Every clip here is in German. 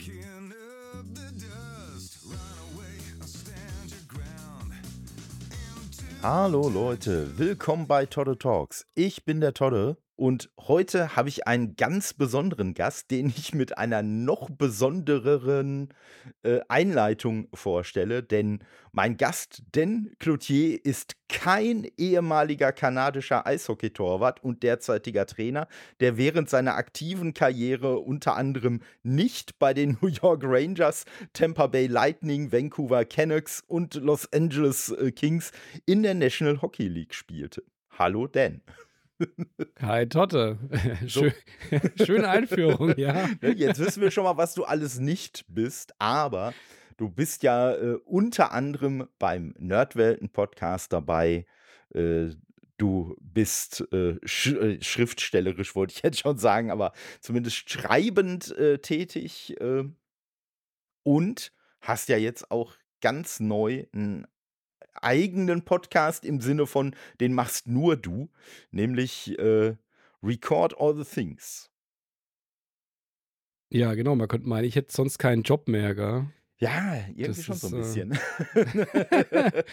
Kicking up the dust, run away or stand your ground. Hallo Leute, willkommen bei Todde Talks. Ich bin der Todde und heute habe ich einen ganz besonderen Gast, den ich mit einer noch besondereren äh, Einleitung vorstelle, denn mein Gast, Den Cloutier, ist kein ehemaliger kanadischer Eishockeytorwart und derzeitiger Trainer, der während seiner aktiven Karriere unter anderem nicht bei den New York Rangers, Tampa Bay Lightning, Vancouver Canucks und Los Angeles äh, Kings in der National Hockey League spielte. Hallo Dan. Hi Totte. Schön, schöne Einführung, ja. Ne, Jetzt wissen wir schon mal, was du alles nicht bist, aber du bist ja äh, unter anderem beim Nerdwelten-Podcast dabei. Äh, du bist äh, sch äh, schriftstellerisch, wollte ich jetzt schon sagen, aber zumindest schreibend äh, tätig äh, und hast ja jetzt auch ganz neu einen eigenen Podcast im Sinne von, den machst nur du, nämlich äh, Record All the Things. Ja, genau. Man könnte meinen, ich hätte sonst keinen Job mehr, gell? Ja, irgendwie Das schon so ein ist, äh, bisschen.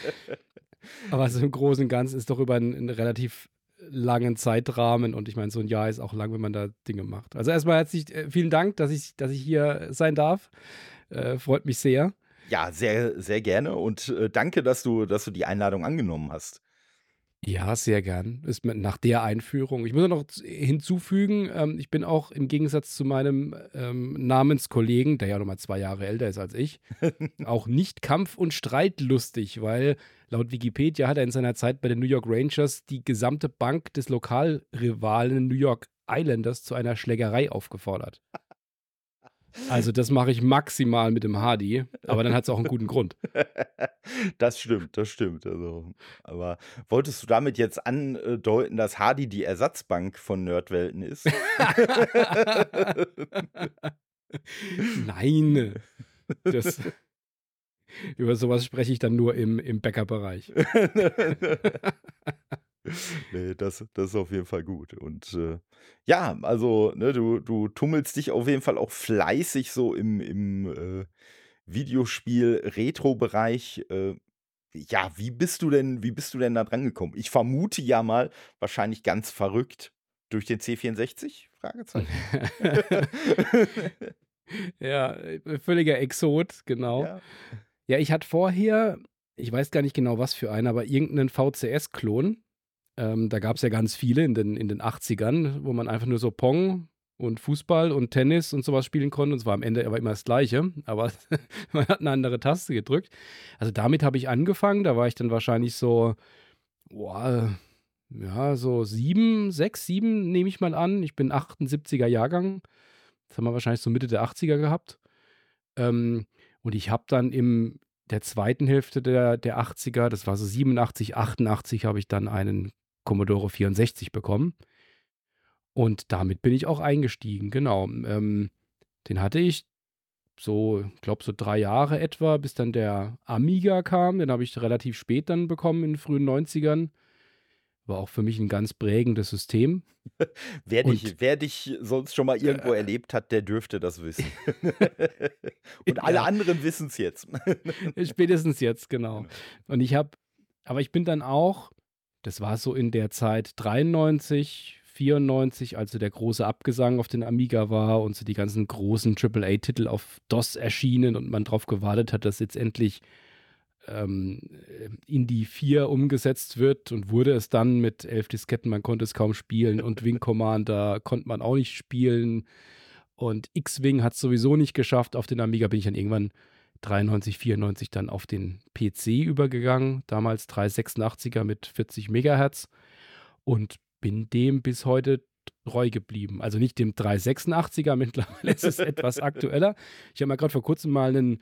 Aber so im Großen und Ganzen ist doch über einen, einen relativ langen Zeitrahmen und ich meine, so ein Jahr ist auch lang, wenn man da Dinge macht. Also erstmal herzlich äh, vielen Dank, dass ich, dass ich hier sein darf. Äh, freut mich sehr. Ja, sehr, sehr gerne und äh, danke, dass du, dass du die Einladung angenommen hast. Ja, sehr gern. Ist mir nach der Einführung. Ich muss noch hinzufügen, ähm, ich bin auch im Gegensatz zu meinem ähm, Namenskollegen, der ja nochmal zwei Jahre älter ist als ich, auch nicht kampf- und streitlustig, weil laut Wikipedia hat er in seiner Zeit bei den New York Rangers die gesamte Bank des Lokalrivalen New York Islanders zu einer Schlägerei aufgefordert. Also das mache ich maximal mit dem Hardy, aber dann hat es auch einen guten Grund. Das stimmt, das stimmt. Also, aber wolltest du damit jetzt andeuten, dass Hardy die Ersatzbank von Nerdwelten ist? Nein. Das, über sowas spreche ich dann nur im, im Bäckerbereich. nee, das, das ist auf jeden Fall gut. Und äh, ja, also, ne, du, du tummelst dich auf jeden Fall auch fleißig so im, im äh, Videospiel-Retro-Bereich. Äh, ja, wie bist du denn, wie bist du denn da dran gekommen? Ich vermute ja mal, wahrscheinlich ganz verrückt durch den C64? Fragezeichen. ja, äh, völliger Exot, genau. Ja. Ja. ich hatte vorher, ich weiß gar nicht genau was für einen, aber irgendeinen VCS-Klon. Ähm, da gab es ja ganz viele in den, in den 80ern, wo man einfach nur so Pong und Fußball und Tennis und sowas spielen konnte. Und es war am Ende aber immer das Gleiche, aber man hat eine andere Taste gedrückt. Also damit habe ich angefangen. Da war ich dann wahrscheinlich so, boah, ja, so sieben, sechs, sieben nehme ich mal an. Ich bin 78er Jahrgang. Das haben wir wahrscheinlich so Mitte der 80er gehabt. Ähm, und ich habe dann in der zweiten Hälfte der, der 80er, das war so 87, 88, habe ich dann einen Commodore 64 bekommen. Und damit bin ich auch eingestiegen, genau. Ähm, den hatte ich so, ich glaube, so drei Jahre etwa, bis dann der Amiga kam. Den habe ich relativ spät dann bekommen, in den frühen 90ern. War auch für mich ein ganz prägendes System. Wer dich, Und- wer dich sonst schon mal irgendwo erlebt hat, der dürfte das wissen. Und alle Ja. anderen wissen es jetzt. Spätestens jetzt, genau. Genau. Und ich habe, aber ich bin dann auch, das war so in der Zeit 93, 94, als so der große Abgesang auf den Amiga war und so die ganzen großen AAA-Titel auf DOS erschienen und man darauf gewartet hat, dass jetzt endlich ähm, Indie 4 umgesetzt wird und wurde es dann mit elf Disketten, man konnte es kaum spielen und Wing Commander konnte man auch nicht spielen und X-Wing hat es sowieso nicht geschafft. Auf den Amiga bin ich dann irgendwann 93, 94 dann auf den PC übergegangen, damals 386er mit 40 Megahertz und bin dem bis heute treu geblieben. Also nicht dem 386er, mittlerweile ist es etwas aktueller. Ich habe mir gerade vor kurzem mal einen,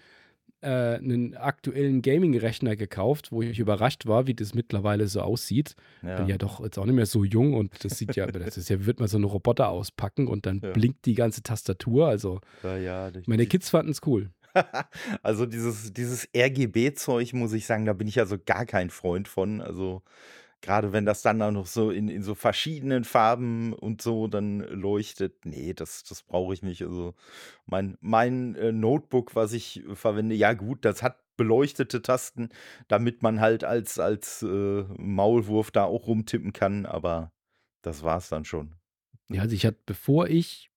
äh, einen aktuellen Gaming-Rechner gekauft, wo ich überrascht war, wie das mittlerweile so aussieht. Bin ja doch jetzt auch nicht mehr so jung und das sieht ja, das ist ja, wird man so einen Roboter auspacken und dann Ja. blinkt die ganze Tastatur. Also ja, ja, meine Kids fanden es cool. Also dieses, dieses RGB-Zeug, muss ich sagen, da bin ich ja so gar kein Freund von. Also Gerade wenn das dann auch noch so in, in so verschiedenen Farben und so dann leuchtet. Nee, das, das brauche ich nicht. Also mein, mein äh, Notebook, was ich verwende, ja gut, das hat beleuchtete Tasten, damit man halt als, als äh, Maulwurf da auch rumtippen kann, aber das war's dann schon. Ja, also ich hatte, bevor ich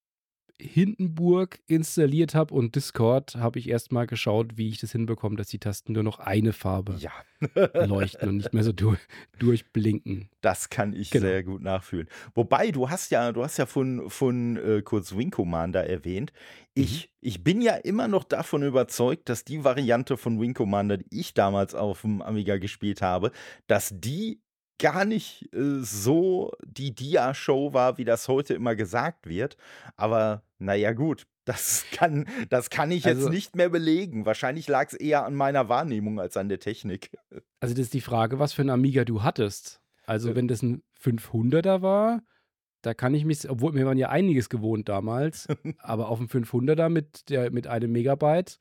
Hindenburg installiert habe und Discord, habe ich erstmal geschaut, wie ich das hinbekomme, dass die Tasten nur noch eine Farbe Ja, leuchten und nicht mehr so du durchblinken. das kann ich Genau. sehr gut nachfühlen. Wobei, du hast ja, du hast ja von, von äh, kurz Wing Commander erwähnt. Ich, ich bin ja immer noch davon überzeugt, dass die Variante von Wing Commander, die ich damals auf dem Amiga gespielt habe, dass die gar nicht äh, so die Dia-Show war, wie das heute immer gesagt wird. Aber naja, gut. Das kann, das kann ich jetzt Also- nicht mehr belegen. Wahrscheinlich lag es eher an meiner Wahrnehmung als an der Technik. Also das ist die Frage, was für ein Amiga du hattest. Also wenn das ein 500er war, da kann ich mich, obwohl mir waren ja einiges gewohnt damals, aber auf dem 500er mit, der, mit einem Megabyte,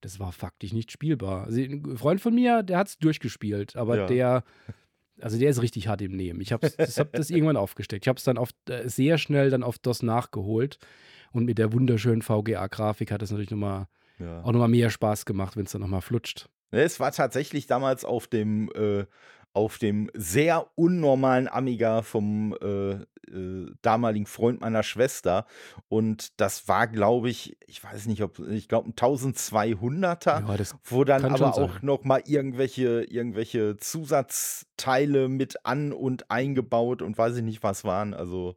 das war faktisch nicht spielbar. Also ein Freund von mir, der hat es durchgespielt, aber Ja. der, also der ist richtig hart im Nehmen. Ich habe das, hab das irgendwann aufgesteckt. Ich habe es dann auf, äh, sehr schnell dann auf DOS nachgeholt und mit der wunderschönen VGA-Grafik hat es natürlich noch mal, Ja. auch nochmal mehr Spaß gemacht, wenn es dann nochmal flutscht. Ne, Es war tatsächlich damals auf dem, äh, auf dem sehr unnormalen Amiga vom äh, äh, damaligen Freund meiner Schwester. Und das war, glaube ich, ich weiß nicht, ob, ich glaube, ein 1200er. Ja, das wo dann aber auch sein. noch mal irgendwelche, irgendwelche Zusatzteile mit an- und eingebaut und weiß ich nicht was waren. Also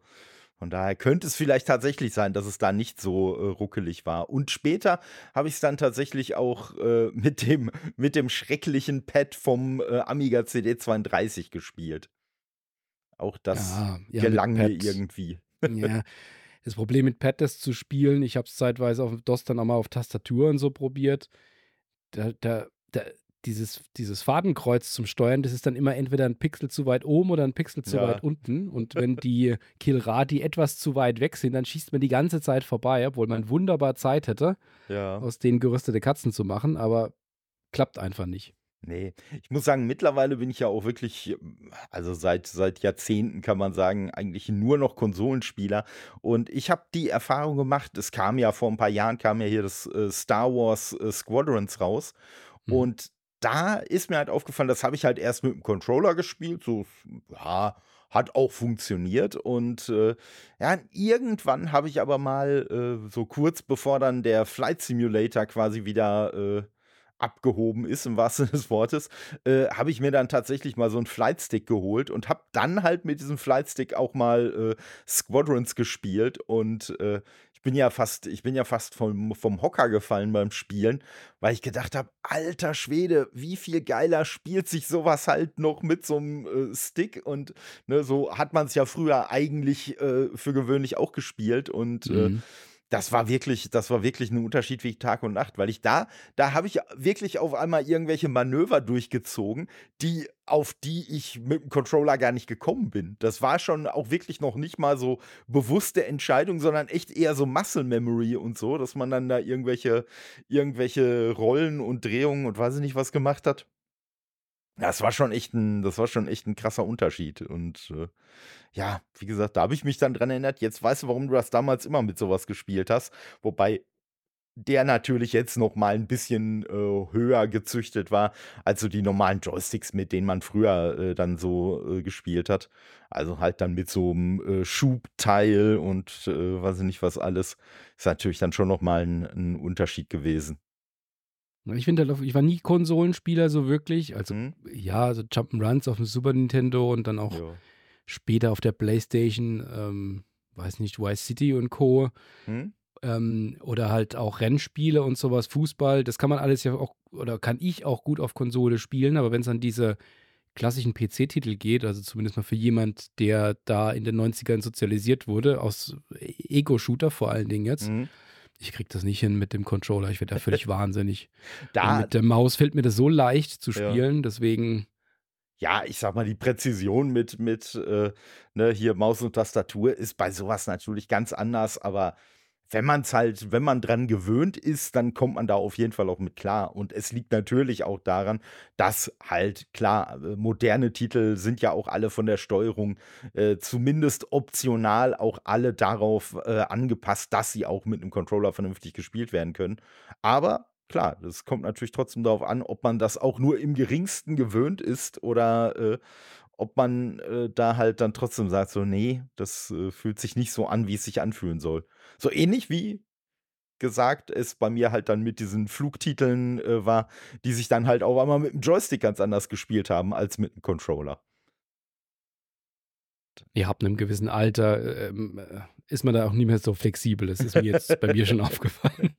von daher könnte es vielleicht tatsächlich sein, dass es da nicht so äh, ruckelig war. Und später habe ich es dann tatsächlich auch äh, mit, dem, mit dem schrecklichen Pad vom äh, Amiga CD32 gespielt. Auch das Ja, ja, gelang mir irgendwie. Ja, das Problem mit Pad das zu spielen, ich habe es zeitweise auf DOS dann auch mal auf Tastatur und so probiert. Da, da, da, dieses, dieses Fadenkreuz zum Steuern, das ist dann immer entweder ein Pixel zu weit oben oder ein Pixel zu Ja. weit unten. Und wenn die Kill-Radi etwas zu weit weg sind, dann schießt man die ganze Zeit vorbei, obwohl man wunderbar Zeit hätte, Ja. aus denen gerüstete Katzen zu machen, aber klappt einfach nicht. Nee, ich muss sagen, mittlerweile bin ich ja auch wirklich, also seit, seit Jahrzehnten kann man sagen, eigentlich nur noch Konsolenspieler. Und ich habe die Erfahrung gemacht, es kam ja vor ein paar Jahren, kam ja hier das äh, Star Wars äh, Squadrons raus. Mhm. Und da ist mir halt aufgefallen, das habe ich halt erst mit dem Controller gespielt, so, ja, hat auch funktioniert. Und äh, ja, irgendwann habe ich aber mal, äh, so kurz bevor dann der Flight Simulator quasi wieder äh, abgehoben ist, im wahrsten Sinne des Wortes, äh, habe ich mir dann tatsächlich mal so einen Flightstick geholt und habe dann halt mit diesem Flightstick auch mal äh, Squadrons gespielt und äh, bin ja fast, ich bin ja fast vom, vom Hocker gefallen beim Spielen, weil ich gedacht habe, alter Schwede, wie viel geiler spielt sich sowas halt noch mit so einem äh, Stick und ne, so hat man es ja früher eigentlich äh, für gewöhnlich auch gespielt und äh, Mhm. Das war wirklich, das war wirklich ein Unterschied wie Tag und Nacht, weil ich da, da habe ich wirklich auf einmal irgendwelche Manöver durchgezogen, die, auf die ich mit dem Controller gar nicht gekommen bin. Das war schon auch wirklich noch nicht mal so bewusste Entscheidung, sondern echt eher so Muscle Memory und so, dass man dann da irgendwelche, irgendwelche Rollen und Drehungen und weiß ich nicht was gemacht hat. Das war schon echt ein, das war schon echt ein krasser Unterschied. Und äh, ja, wie gesagt, da habe ich mich dann dran erinnert. Jetzt weißt du, warum du das damals immer mit sowas gespielt hast. Wobei der natürlich jetzt noch mal ein bisschen äh, höher gezüchtet war als so die normalen Joysticks, mit denen man früher äh, dann so äh, gespielt hat. Also halt dann mit so einem äh, Schubteil und äh, weiß ich nicht was alles. Ist natürlich dann schon noch mal ein, ein Unterschied gewesen. Ich finde halt, ich war nie Konsolenspieler so wirklich. Also Hm? ja, so Jump'n'Runs auf dem Super Nintendo und dann auch Ja. später auf der Playstation, ähm, weiß nicht, Vice City und Co. Hm? Ähm, oder halt auch Rennspiele und sowas, Fußball, das kann man alles ja auch, oder kann ich auch gut auf Konsole spielen, aber wenn es an diese klassischen PC-Titel geht, also zumindest mal für jemand, der da in den 90ern sozialisiert wurde, aus Ego-Shooter vor allen Dingen jetzt, Hm? Ich krieg das nicht hin mit dem Controller, ich werde da völlig wahnsinnig. Und Da, mit der Maus fällt mir das so leicht zu Ja. spielen, deswegen, ja, ich sag mal, die Präzision mit, mit äh, ne, hier Maus und Tastatur ist bei sowas natürlich ganz anders, aber wenn man es halt, wenn man dran gewöhnt ist, dann kommt man da auf jeden Fall auch mit klar. Und es liegt natürlich auch daran, dass halt, klar, äh, moderne Titel sind ja auch alle von der Steuerung äh, zumindest optional auch alle darauf äh, angepasst, dass sie auch mit einem Controller vernünftig gespielt werden können. Aber klar, das kommt natürlich trotzdem darauf an, ob man das auch nur im geringsten gewöhnt ist oder äh, ob man äh, da halt dann trotzdem sagt, so, nee, das äh, fühlt sich nicht so an, wie es sich anfühlen soll. So ähnlich wie gesagt es bei mir halt dann mit diesen Flugtiteln äh, war, die sich dann halt auch einmal mit dem Joystick ganz anders gespielt haben als mit dem Controller. Ihr habt in einem gewissen Alter, ähm, äh, ist man da auch nicht mehr so flexibel. Das ist mir jetzt bei mir schon aufgefallen.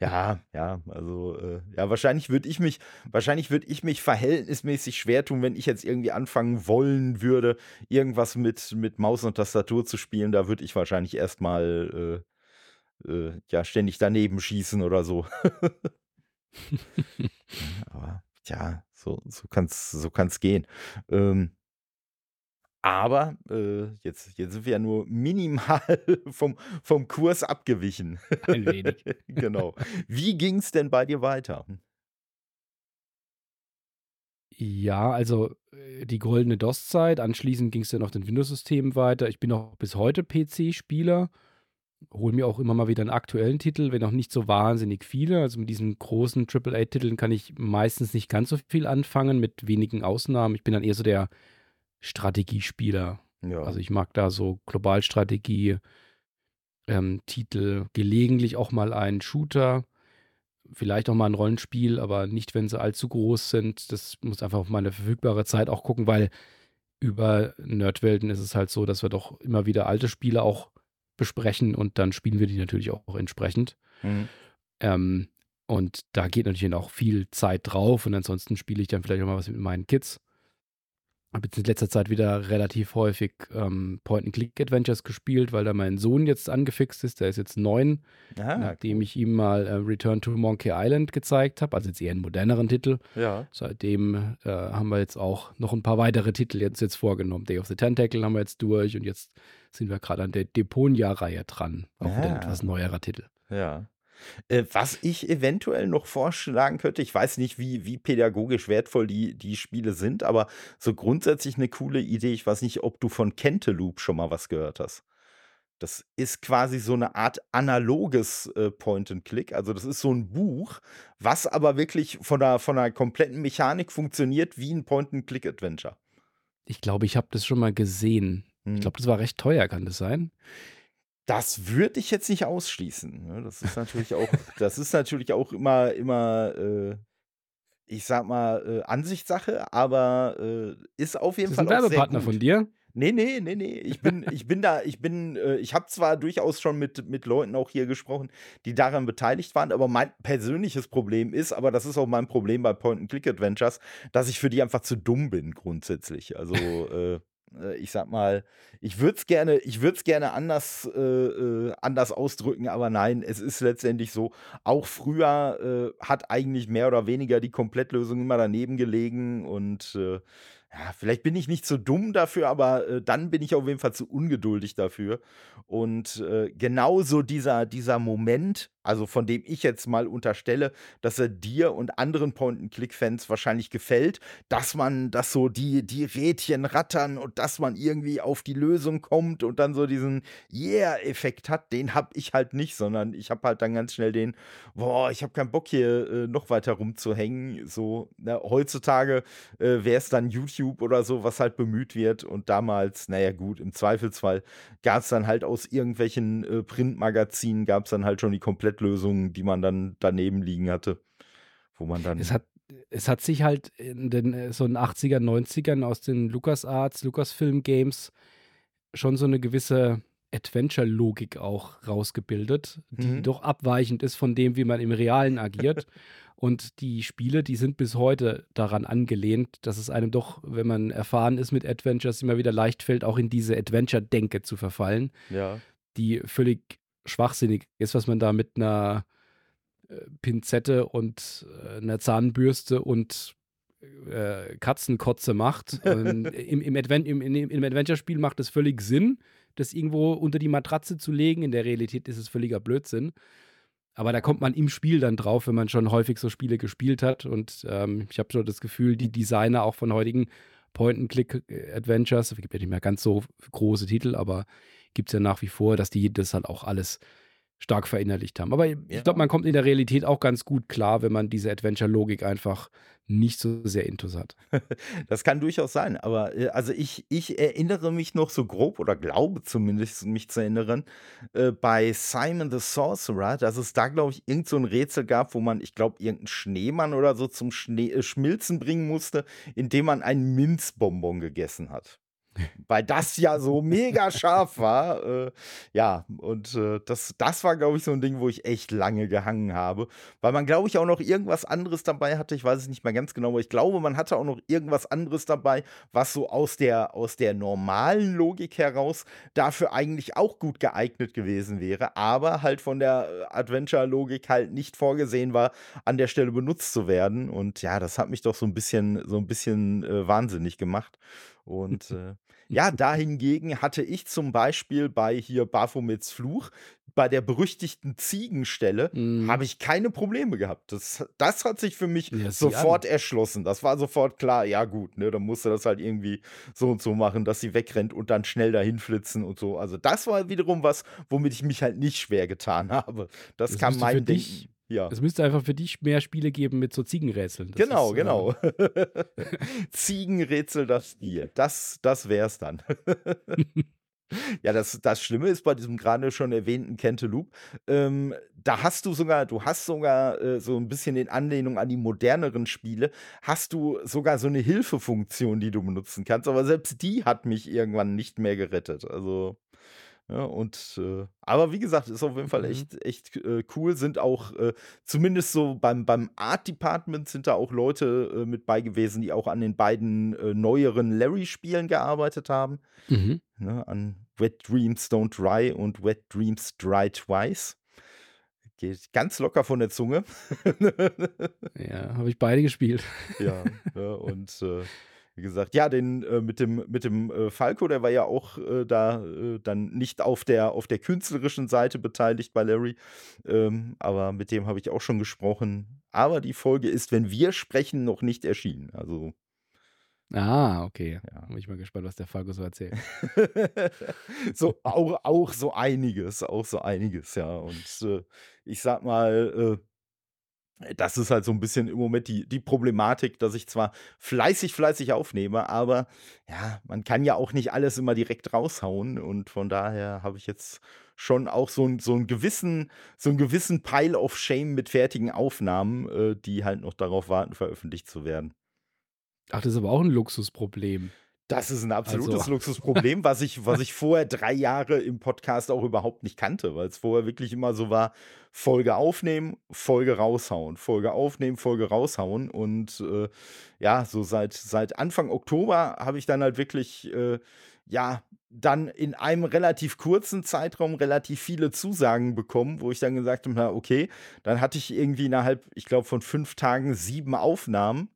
Ja, ja, also äh, ja, wahrscheinlich würde ich mich, wahrscheinlich würde ich mich verhältnismäßig schwer tun, wenn ich jetzt irgendwie anfangen wollen würde, irgendwas mit, mit Maus und Tastatur zu spielen. Da würde ich wahrscheinlich erstmal äh, äh, ja ständig daneben schießen oder so. Aber ja, so, so kann es so kann's gehen. Ähm, aber äh, jetzt, jetzt sind wir ja nur minimal vom, vom Kurs abgewichen. Ein wenig. genau. Wie ging es denn bei dir weiter? Ja, also äh, die goldene DOS-Zeit. Anschließend ging es dann auf den Windows-Systemen weiter. Ich bin auch bis heute PC-Spieler. Hole mir auch immer mal wieder einen aktuellen Titel, wenn auch nicht so wahnsinnig viele. Also mit diesen großen AAA-Titeln kann ich meistens nicht ganz so viel anfangen, mit wenigen Ausnahmen. Ich bin dann eher so der Strategiespieler. Ja. Also ich mag da so Globalstrategie, ähm, Titel, gelegentlich auch mal einen Shooter, vielleicht auch mal ein Rollenspiel, aber nicht, wenn sie allzu groß sind. Das muss einfach auf meine verfügbare Zeit auch gucken, weil über Nerdwelten ist es halt so, dass wir doch immer wieder alte Spiele auch besprechen und dann spielen wir die natürlich auch entsprechend. Mhm. Ähm, und da geht natürlich auch viel Zeit drauf und ansonsten spiele ich dann vielleicht auch mal was mit meinen Kids habe jetzt in letzter Zeit wieder relativ häufig ähm, Point-and-Click-Adventures gespielt, weil da mein Sohn jetzt angefixt ist. Der ist jetzt neun, Ah, nachdem ich ihm mal äh, Return to Monkey Island gezeigt habe. Also jetzt eher einen moderneren Titel. Ja. Seitdem äh, haben wir jetzt auch noch ein paar weitere Titel jetzt, jetzt vorgenommen. Day of the Tentacle haben wir jetzt durch und jetzt sind wir gerade an der Deponia-Reihe dran. Auch wieder ein etwas neuerer Titel. Ja. Äh, was ich eventuell noch vorschlagen könnte, ich weiß nicht, wie, wie pädagogisch wertvoll die, die Spiele sind, aber so grundsätzlich eine coole Idee. Ich weiß nicht, ob du von Cantaloupe schon mal was gehört hast. Das ist quasi so eine Art analoges äh, Point-and-Click. Also das ist so ein Buch, was aber wirklich von der, von der kompletten Mechanik funktioniert wie ein Point-and-Click-Adventure. Ich glaube, ich habe das schon mal gesehen. Hm. Ich glaube, das war recht teuer, kann das sein? Das würde ich jetzt nicht ausschließen. ne? Das ist natürlich auch, das ist natürlich auch immer, immer, äh, ich sag mal, äh, Ansichtssache, aber äh, ist auf jeden Ist das Fall ein auch sehr Werbepartner von dir? Nee, nee, nee, nee. Ich bin, ich bin da, ich bin, äh, ich habe zwar durchaus schon mit, mit Leuten auch hier gesprochen, die daran beteiligt waren, aber mein persönliches Problem ist, aber das ist auch mein Problem bei Point-and-Click-Adventures, dass ich für die einfach zu dumm bin, grundsätzlich. Also, äh, ich sag mal, ich würde es gerne, ich würde gerne anders, äh, äh, anders ausdrücken, aber nein, es ist letztendlich so, auch früher äh, hat eigentlich mehr oder weniger die Komplettlösung immer daneben gelegen und äh, ja, vielleicht bin ich nicht so dumm dafür, aber äh, dann bin ich auf jeden Fall zu ungeduldig dafür. Und äh, genauso dieser, dieser Moment, also von dem ich jetzt mal unterstelle, dass er dir und anderen Point-and-Click-Fans wahrscheinlich gefällt, dass man, dass so die, die Rädchen rattern und dass man irgendwie auf die Lösung kommt und dann so diesen Yeah-Effekt hat, den habe ich halt nicht, sondern ich habe halt dann ganz schnell den, boah, ich habe keinen Bock hier äh, noch weiter rumzuhängen. So, na, heutzutage äh, wäre es dann YouTube oder so, was halt bemüht wird. Und damals, naja, gut, im Zweifelsfall gab es dann halt aus irgendwelchen äh, Printmagazinen, gab es dann halt schon die Komplettlösungen, die man dann daneben liegen hatte. Wo man dann. Es hat, es hat sich halt in den äh, so den 80er, 90ern aus den LucasArts, Lucasfilm Games schon so eine gewisse Adventure-Logik auch rausgebildet, die Mhm. doch abweichend ist von dem, wie man im Realen agiert. Und die Spiele, die sind bis heute daran angelehnt, dass es einem doch, wenn man erfahren ist mit Adventures, immer wieder leicht fällt, auch in diese Adventure-Denke zu verfallen ja. die völlig schwachsinnig ist, was man da mit einer äh, Pinzette und äh, einer Zahnbürste und äh, Katzenkotze macht. Im im, Advent, im, im, Im Adventure-Spiel macht es völlig Sinn, das irgendwo unter die Matratze zu legen. In der Realität ist es völliger Blödsinn. Aber da kommt man im Spiel dann drauf, wenn man schon häufig so Spiele gespielt hat. Und ähm, ich habe so das Gefühl, die Designer auch von heutigen Point-and-Click-Adventures, es gibt ja nicht mehr ganz so große Titel, aber gibt es ja nach wie vor, dass die das halt auch alles stark verinnerlicht haben. Aber Ja. ich glaube, man kommt in der Realität auch ganz gut klar, wenn man diese Adventure-Logik einfach nicht so sehr intus hat. Das kann durchaus sein, aber äh, also ich, ich erinnere mich noch so grob oder glaube zumindest mich zu erinnern, äh, bei Simon the Sorcerer, dass es da, glaube ich, irgend so ein Rätsel gab, wo man, ich glaube, irgendeinen Schneemann oder so zum Schnee, äh, Schmilzen bringen musste, indem man einen Minzbonbon gegessen hat. Weil das ja so mega scharf war. Äh, ja, und äh, das, das war, glaube ich, so ein Ding, wo ich echt lange gehangen habe. Weil man, glaube ich, auch noch irgendwas anderes dabei hatte. Ich weiß es nicht mehr ganz genau, aber ich glaube, man hatte auch noch irgendwas anderes dabei, was so aus der, aus der normalen Logik heraus dafür eigentlich auch gut geeignet gewesen wäre, aber halt von der äh, Adventure-Logik halt nicht vorgesehen war, an der Stelle benutzt zu werden. Und ja, das hat mich doch so ein bisschen, so ein bisschen äh, wahnsinnig gemacht. Und äh, ja, dahingegen hatte ich zum Beispiel bei hier Baphomets Fluch, bei der berüchtigten Ziegenstelle, Mhm. habe ich keine Probleme gehabt. Das, das hat sich für mich Ja, sofort erschlossen. Das war sofort klar, ja gut, ne, dann musst du das halt irgendwie so und so machen, dass sie wegrennt und dann schnell dahin flitzen und so. Also das war wiederum was, womit ich mich halt nicht schwer getan habe. Das, Das kam müsste mein für Denken. dich- Ja. Es müsste einfach für dich mehr Spiele geben mit so Ziegenrätseln. Das Genau, ist, äh, genau. Ziegenrätsel das Spiel. Das, das wär's dann. ja, das, das Schlimme ist bei diesem gerade schon erwähnten Cantaloupe, ähm, da hast du sogar, du hast sogar äh, so ein bisschen in Anlehnung an die moderneren Spiele, hast du sogar so eine Hilfefunktion, die du benutzen kannst. Aber selbst die hat mich irgendwann nicht mehr gerettet. Also. Ja, und äh, aber wie gesagt, ist auf jeden Fall Mhm. echt, echt äh, cool. Sind auch äh, zumindest so beim, beim Art Department sind da auch Leute äh, mit bei gewesen, die auch an den beiden äh, neueren Larry-Spielen gearbeitet haben. Mhm. Ne, an Wet Dreams Don't Dry und Wet Dreams Dry Twice. Geht ganz locker von der Zunge. Ja, habe ich beide gespielt. ja, ne, und äh, wie gesagt, ja, den äh, mit dem, mit dem äh, Falco, der war ja auch äh, da äh, dann nicht auf der, auf der künstlerischen Seite beteiligt bei Larry. Ähm, aber mit dem habe ich auch schon gesprochen. Aber die Folge ist, wenn wir sprechen, noch nicht erschienen. Also Ah, okay. Ja. Bin ich mal gespannt, was der Falco so erzählt. so auch, auch so einiges, auch so einiges, ja. Und äh, ich sag mal, äh, das ist halt so ein bisschen im Moment die, die Problematik, dass ich zwar fleißig, fleißig aufnehme, aber ja, man kann ja auch nicht alles immer direkt raushauen. Und von daher habe ich jetzt schon auch so, so einen gewissen, so einen gewissen Pile of Shame mit fertigen Aufnahmen, äh, die halt noch darauf warten, veröffentlicht zu werden. Ach, das ist aber auch ein Luxusproblem. Das ist ein absolutes Also- Luxusproblem, was ich, was ich vorher drei Jahre im Podcast auch überhaupt nicht kannte, weil es vorher wirklich immer so war: Folge aufnehmen, Folge raushauen, Folge aufnehmen, Folge raushauen. Und äh, ja, so seit, seit Anfang Oktober habe ich dann halt wirklich, äh, ja, dann in einem relativ kurzen Zeitraum relativ viele Zusagen bekommen, wo ich dann gesagt habe: na, okay, dann hatte ich irgendwie innerhalb, ich glaube, von fünf Tagen sieben Aufnahmen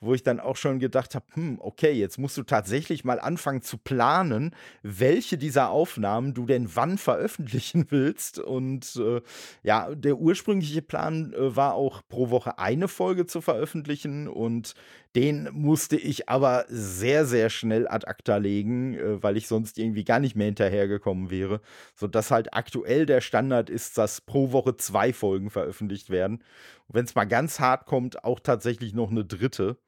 wo ich dann auch schon gedacht habe, hm, okay, jetzt musst du tatsächlich mal anfangen zu planen, welche dieser Aufnahmen du denn wann veröffentlichen willst. Und äh, ja, der ursprüngliche Plan äh, war auch pro Woche eine Folge zu veröffentlichen und den musste ich aber sehr, sehr schnell ad acta legen, äh, weil ich sonst irgendwie gar nicht mehr hinterhergekommen wäre. Sodass halt aktuell der Standard ist, dass pro Woche zwei Folgen veröffentlicht werden. Wenn es mal ganz hart kommt, auch tatsächlich noch eine dritte.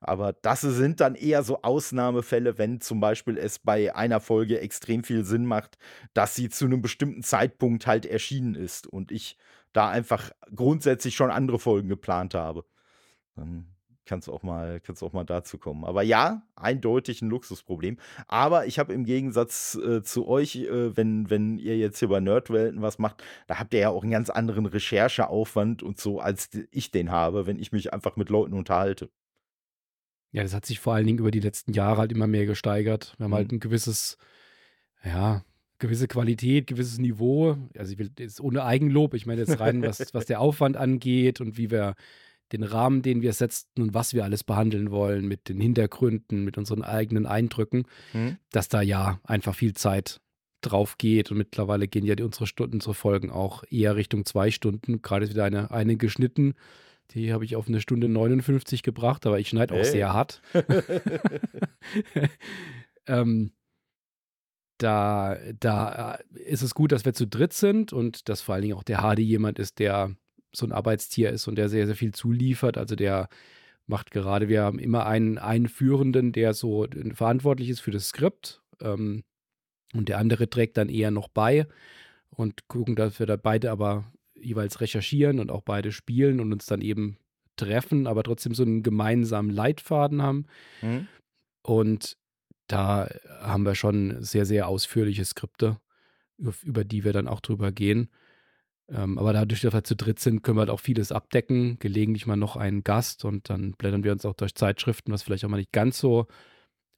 Aber das sind dann eher so Ausnahmefälle, wenn zum Beispiel es bei einer Folge extrem viel Sinn macht, dass sie zu einem bestimmten Zeitpunkt halt erschienen ist und ich da einfach grundsätzlich schon andere Folgen geplant habe. Dann kann es auch, mal- kann's auch mal dazu kommen. Aber ja, eindeutig ein Luxusproblem. Aber ich habe im Gegensatz äh, zu euch, äh, wenn, wenn ihr jetzt hier bei Nerdwelten was macht, da habt ihr ja auch einen ganz anderen Rechercheaufwand und so, als ich den habe, wenn ich mich einfach mit Leuten unterhalte. Ja, das hat sich vor allen Dingen über die letzten Jahre halt immer mehr gesteigert. Wir haben halt Mhm. ein gewisses, ja, gewisse Qualität, gewisses Niveau. Also ich will jetzt ohne Eigenlob, ich meine jetzt rein, was, was der Aufwand angeht und wie wir den Rahmen, den wir setzen und was wir alles behandeln wollen, mit den Hintergründen, mit unseren eigenen Eindrücken, Hm? dass da ja einfach viel Zeit drauf geht. Und mittlerweile gehen ja die, unsere Stunden, unsere Folgen auch eher Richtung zwei Stunden. Gerade ist wieder eine, eine geschnitten. Die habe ich auf eine Stunde 59 gebracht, aber ich schneide auch Hey. sehr hart. ähm, da, da äh, ist es gut, dass wir zu dritt sind und dass vor allen Dingen auch der Hardy jemand ist, der so ein Arbeitstier ist und der sehr, sehr viel zuliefert. Also der macht gerade, wir haben immer einen, Führenden, der so verantwortlich ist für das Skript ähm, und der andere trägt dann eher noch bei und gucken, dass wir da beide aber jeweils recherchieren und auch beide spielen und uns dann eben treffen, aber trotzdem so einen gemeinsamen Leitfaden haben. Hm? Und da haben wir schon sehr, sehr ausführliche Skripte, über die wir dann auch drüber gehen. Ähm, aber dadurch, dass wir zu dritt sind, können wir halt auch vieles abdecken. Gelegentlich mal noch einen Gast und dann blättern wir uns auch durch Zeitschriften, was vielleicht auch mal nicht ganz so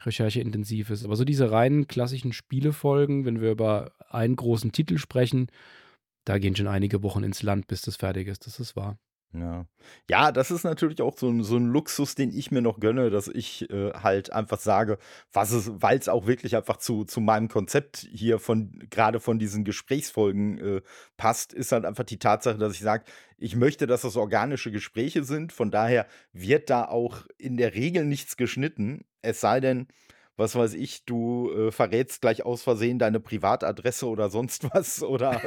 rechercheintensiv ist. Aber so diese reinen klassischen Spielefolgen, wenn wir über einen großen Titel sprechen, da gehen schon einige Wochen ins Land, bis das fertig ist. Das ist wahr. Ja. ja, das ist natürlich auch so ein, so ein Luxus, den ich mir noch gönne, dass ich äh, halt einfach sage, was es, weil es auch wirklich einfach zu, zu meinem Konzept hier von, gerade von diesen Gesprächsfolgen äh, passt, ist halt einfach die Tatsache, dass ich sage, ich möchte, dass das organische Gespräche sind. Von daher wird da auch in der Regel nichts geschnitten. Es sei denn, was weiß ich, du äh, verrätst gleich aus Versehen deine Privatadresse oder sonst was oder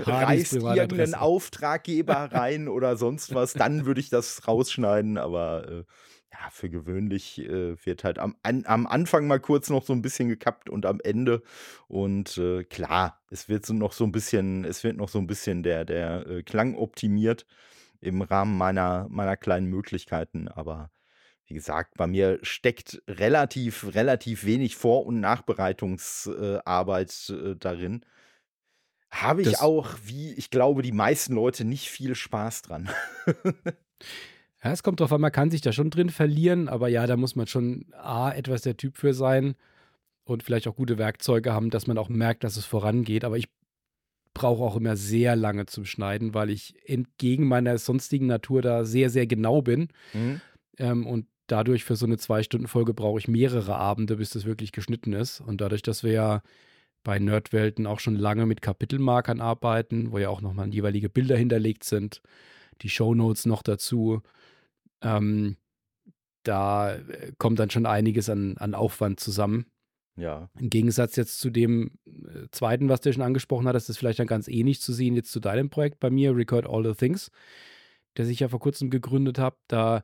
reißt Privatadresse. irgendeinen Auftraggeber rein oder sonst was, dann würde ich das rausschneiden, aber äh, ja, für gewöhnlich äh, wird halt am, an, am Anfang mal kurz noch so ein bisschen gekappt und am Ende und äh, klar, es wird so noch so ein bisschen, es wird noch so ein bisschen der, der äh, Klang optimiert im Rahmen meiner, meiner kleinen Möglichkeiten, aber wie gesagt, bei mir steckt relativ, relativ wenig Vor- und Nachbereitungsarbeit äh, darin. Habe ich Das- auch, wie ich glaube, die meisten Leute nicht viel Spaß dran. Ja, es kommt drauf an, man kann sich da schon drin verlieren, aber ja, da muss man schon A, etwas der Typ für sein und vielleicht auch gute Werkzeuge haben, dass man auch merkt, dass es vorangeht. Aber ich brauche auch immer sehr lange zum Schneiden, weil ich entgegen meiner sonstigen Natur da sehr, sehr genau bin. Hm? Ähm, und dadurch für so eine Zwei-Stunden-Folge brauche ich mehrere Abende, bis das wirklich geschnitten ist. Und dadurch, dass wir ja bei Nerdwelten auch schon lange mit Kapitelmarkern arbeiten, wo ja auch nochmal jeweilige Bilder hinterlegt sind, die Shownotes noch dazu, ähm, da äh, kommt dann schon einiges an, an Aufwand zusammen. Ja. Im Gegensatz jetzt zu dem äh, zweiten, was du schon angesprochen hattest, ist vielleicht dann ganz ähnlich zu sehen jetzt zu deinem Projekt bei mir, Record All the Things, das ich ja vor kurzem gegründet habe. Da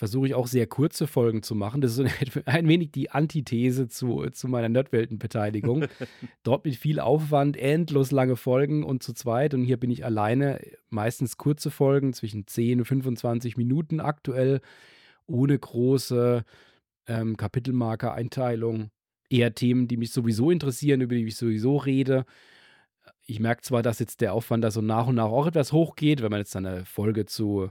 versuche ich auch sehr kurze Folgen zu machen. Das ist so ein, wenig die Antithese zu, zu meiner Nerdwelten-Beteiligung. Dort mit viel Aufwand, endlos lange Folgen und zu zweit. Und hier bin ich alleine, meistens kurze Folgen, zwischen 10 und 25 Minuten aktuell, ohne große ähm, Kapitelmarker-Einteilung. Eher Themen, die mich sowieso interessieren, über die ich sowieso rede. Ich merke zwar, dass jetzt der Aufwand da so nach und nach auch etwas hochgeht, wenn man jetzt eine Folge zu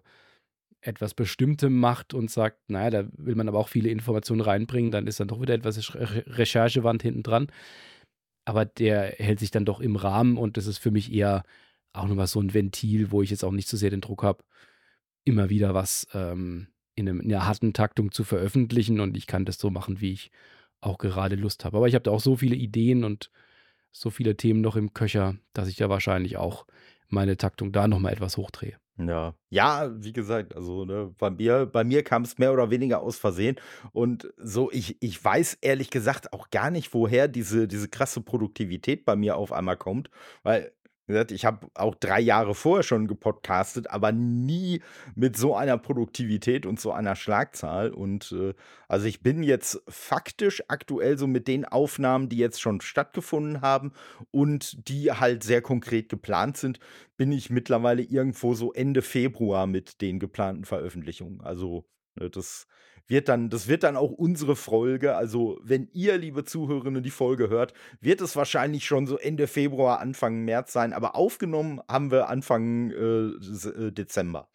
etwas Bestimmtem macht und sagt, naja, da will man aber auch viele Informationen reinbringen, dann ist dann doch wieder etwas Re Recherchewand hinten dran. Aber der hält sich dann doch im Rahmen und das ist für mich eher auch nochmal so ein Ventil, wo ich jetzt auch nicht so sehr den Druck habe, immer wieder was ähm, in, einem, in einer harten Taktung zu veröffentlichen und ich kann das so machen, wie ich auch gerade Lust habe. Aber ich habe da auch so viele Ideen und so viele Themen noch im Köcher, dass ich da wahrscheinlich auch meine Taktung da nochmal etwas hochdrehe. Ja, ja, wie gesagt, also ne, bei mir, bei mir kam es mehr oder weniger aus Versehen. Und so, ich, ich weiß ehrlich gesagt auch gar nicht, woher diese, diese krasse Produktivität bei mir auf einmal kommt. Weil, gesagt, ich habe auch drei Jahre vorher schon gepodcastet, aber nie mit so einer Produktivität und so einer Schlagzahl. Und äh, also ich bin jetzt faktisch aktuell so mit den Aufnahmen, die jetzt schon stattgefunden haben und die halt sehr konkret geplant sind, bin ich mittlerweile irgendwo so Ende Februar mit den geplanten Veröffentlichungen. Also ne, das wird dann, das wird dann auch unsere Folge. Also wenn ihr, liebe Zuhörerinnen, die Folge hört, wird es wahrscheinlich schon so Ende Februar, Anfang März sein. Aber aufgenommen haben wir Anfang äh, äh, Dezember.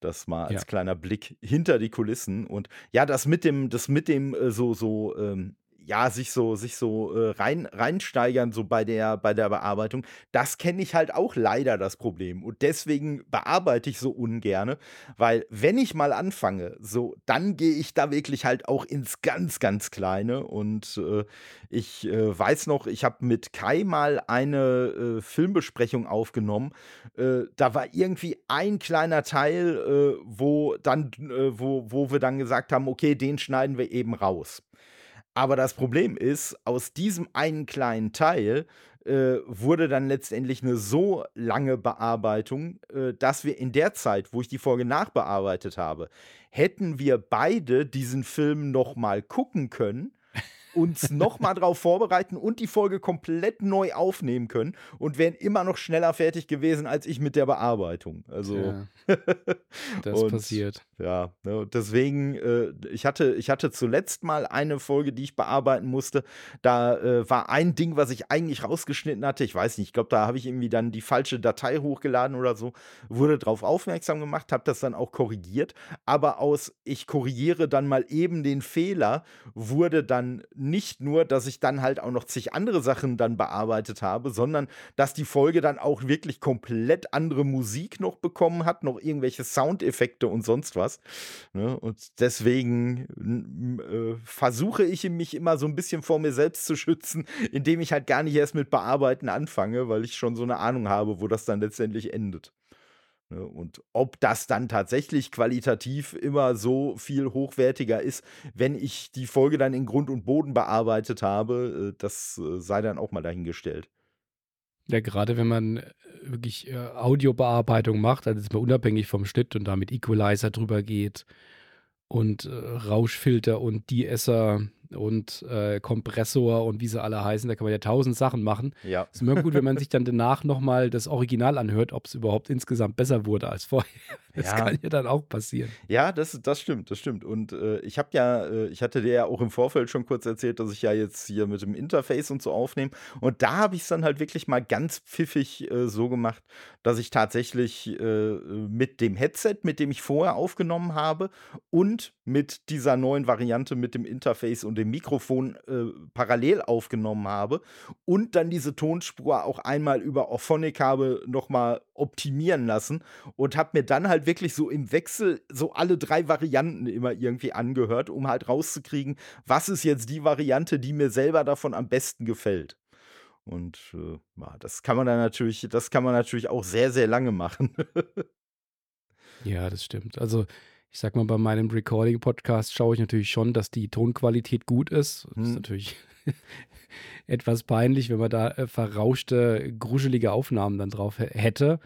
Das mal als Ja. kleiner Blick hinter die Kulissen. Und ja, das mit dem, das mit dem äh, so, so, ähm, ja, sich so, sich so äh, rein, reinsteigern, so bei der, bei der Bearbeitung. Das kenne ich halt auch leider das Problem. Und deswegen bearbeite ich so ungerne, weil wenn ich mal anfange, so, dann gehe ich da wirklich halt auch ins ganz, ganz Kleine. Und äh, ich äh, weiß noch, ich habe mit Kai mal eine äh, Filmbesprechung aufgenommen. Äh, da war irgendwie ein kleiner Teil, äh, wo dann, wo, wo wir dann gesagt haben, okay, den schneiden wir eben raus. Aber das Problem ist, aus diesem einen kleinen Teil äh, wurde dann letztendlich eine so lange Bearbeitung, äh, dass wir in der Zeit, wo ich die Folge nachbearbeitet habe, hätten wir beide diesen Film noch mal gucken können uns nochmal drauf vorbereiten und die Folge komplett neu aufnehmen können und wären immer noch schneller fertig gewesen als ich mit der Bearbeitung. Also Ja, das Und- passiert. ja, ne, deswegen, äh, ich, hatte, ich hatte zuletzt mal eine Folge, die ich bearbeiten musste. Da äh, war ein Ding, was ich eigentlich rausgeschnitten hatte. Ich weiß nicht, ich glaube, da habe ich irgendwie dann die falsche Datei hochgeladen oder so. Wurde darauf aufmerksam gemacht, habe das dann auch korrigiert. Aber aus ich korrigiere dann mal eben den Fehler, wurde dann nicht nur, dass ich dann halt auch noch zig andere Sachen dann bearbeitet habe, sondern dass die Folge dann auch wirklich komplett andere Musik noch bekommen hat, noch irgendwelche Soundeffekte und sonst was. Ne? Und deswegen äh, versuche ich mich immer so ein bisschen vor mir selbst zu schützen, indem ich halt gar nicht erst mit Bearbeiten anfange, weil ich schon so eine Ahnung habe, wo das dann letztendlich endet. Ne? Und ob das dann tatsächlich qualitativ immer so viel hochwertiger ist, wenn ich die Folge dann in Grund und Boden bearbeitet habe, äh, das äh, sei dann auch mal dahingestellt. Ja, gerade wenn man äh, wirklich Audiobearbeitung macht, also jetzt mal unabhängig vom Schnitt und da mit Equalizer drüber geht und Rauschfilter und De-Esser und äh, Kompressor und wie sie alle heißen, da kann man ja tausend Sachen machen. Ja. Ist immer gut, wenn man sich dann danach nochmal das Original anhört, ob es überhaupt insgesamt besser wurde als vorher. Das Ja. kann ja dann auch passieren. Ja, das, das stimmt, das stimmt. Und äh, ich habe ja, äh, ich hatte dir ja auch im Vorfeld schon kurz erzählt, dass ich ja jetzt hier mit dem Interface und so aufnehme. Und da habe ich es dann halt wirklich mal ganz pfiffig äh, so gemacht, dass ich tatsächlich äh, mit dem Headset, mit dem ich vorher aufgenommen habe, und mit dieser neuen Variante mit dem Interface und dem Mikrofon äh, parallel aufgenommen habe und dann diese Tonspur auch einmal über Auphonic habe nochmal optimieren lassen und habe mir dann halt wirklich so im Wechsel so alle drei Varianten immer irgendwie angehört, um halt rauszukriegen, was ist jetzt die Variante, die mir selber davon am besten gefällt. Und äh, ja, das kann man dann natürlich, das kann man natürlich auch sehr, sehr lange machen. Ja, das stimmt. Also, ich sag mal, bei meinem Recording-Podcast schaue ich natürlich schon, dass die Tonqualität gut ist. Das ist Hm. natürlich etwas peinlich, wenn man da äh, verrauschte, gruschelige Aufnahmen dann drauf hä- hätte.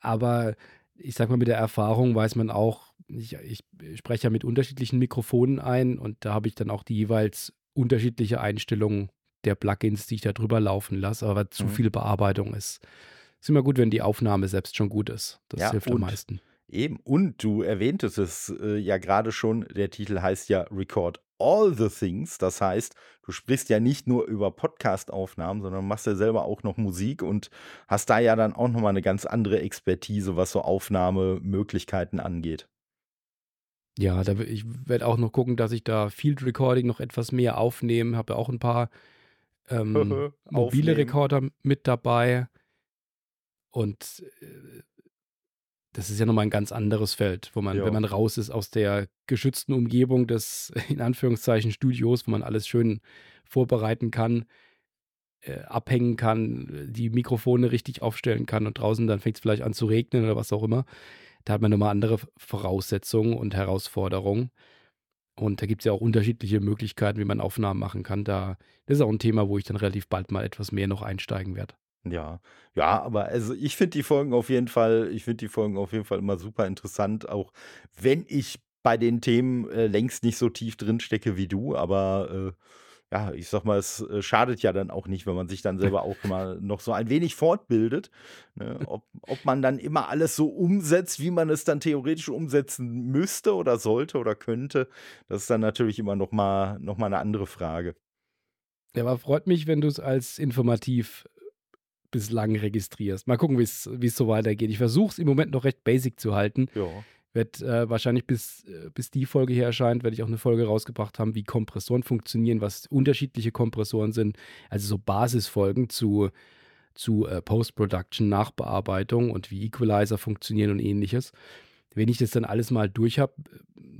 Aber ich sag mal, mit der Erfahrung weiß man auch, ich, ich spreche ja mit unterschiedlichen Mikrofonen ein und da habe ich dann auch die jeweils unterschiedliche Einstellungen der Plugins, die ich da drüber laufen lasse. Aber zu Mhm. viel Bearbeitung ist, ist immer gut, wenn die Aufnahme selbst schon gut ist. Das Ja, hilft am meisten. Eben, und du erwähntest es äh, ja gerade schon, der Titel heißt ja Record All the Things. Das heißt, du sprichst ja nicht nur über Podcast-Aufnahmen, sondern machst ja selber auch noch Musik und hast da ja dann auch nochmal eine ganz andere Expertise, was so Aufnahmemöglichkeiten angeht. Ja, da, ich werde auch noch gucken, dass ich da Field Recording noch etwas mehr aufnehme. Habe ja auch ein paar ähm, mobile. Rekorder mit dabei. Und äh, das ist ja nochmal ein ganz anderes Feld, wo man, Ja. wenn man raus ist aus der geschützten Umgebung des, in Anführungszeichen, Studios, wo man alles schön vorbereiten kann, äh, abhängen kann, die Mikrofone richtig aufstellen kann und draußen dann fängt es vielleicht an zu regnen oder was auch immer. Da hat man nochmal andere Voraussetzungen und Herausforderungen. Und da gibt es ja auch unterschiedliche Möglichkeiten, wie man Aufnahmen machen kann. Da, das ist auch ein Thema, wo ich dann relativ bald mal etwas mehr noch einsteigen werde. Ja, ja, aber also ich finde die Folgen auf jeden Fall, ich finde die Folgen auf jeden Fall immer super interessant, auch wenn ich bei den Themen äh, längst nicht so tief drin stecke wie du, aber äh, ja, ich sag mal, es äh, schadet ja dann auch nicht, wenn man sich dann selber auch mal noch so ein wenig fortbildet. Ne? Ob, ob man dann immer alles so umsetzt, wie man es dann theoretisch umsetzen müsste oder sollte oder könnte, das ist dann natürlich immer noch mal, noch mal eine andere Frage. Ja, aber freut mich, wenn du es als informativ bislang registrierst. Mal gucken, wie es wie es so weitergeht. Ich versuche es im Moment noch recht basic zu halten. Ja. Werd äh, wahrscheinlich bis, äh, bis die Folge hier erscheint, werde ich auch eine Folge rausgebracht haben, wie Kompressoren funktionieren, was unterschiedliche Kompressoren sind. Also so Basisfolgen zu, zu äh, Post-Production, Nachbearbeitung und wie Equalizer funktionieren und ähnliches. Wenn ich das dann alles mal durch habe,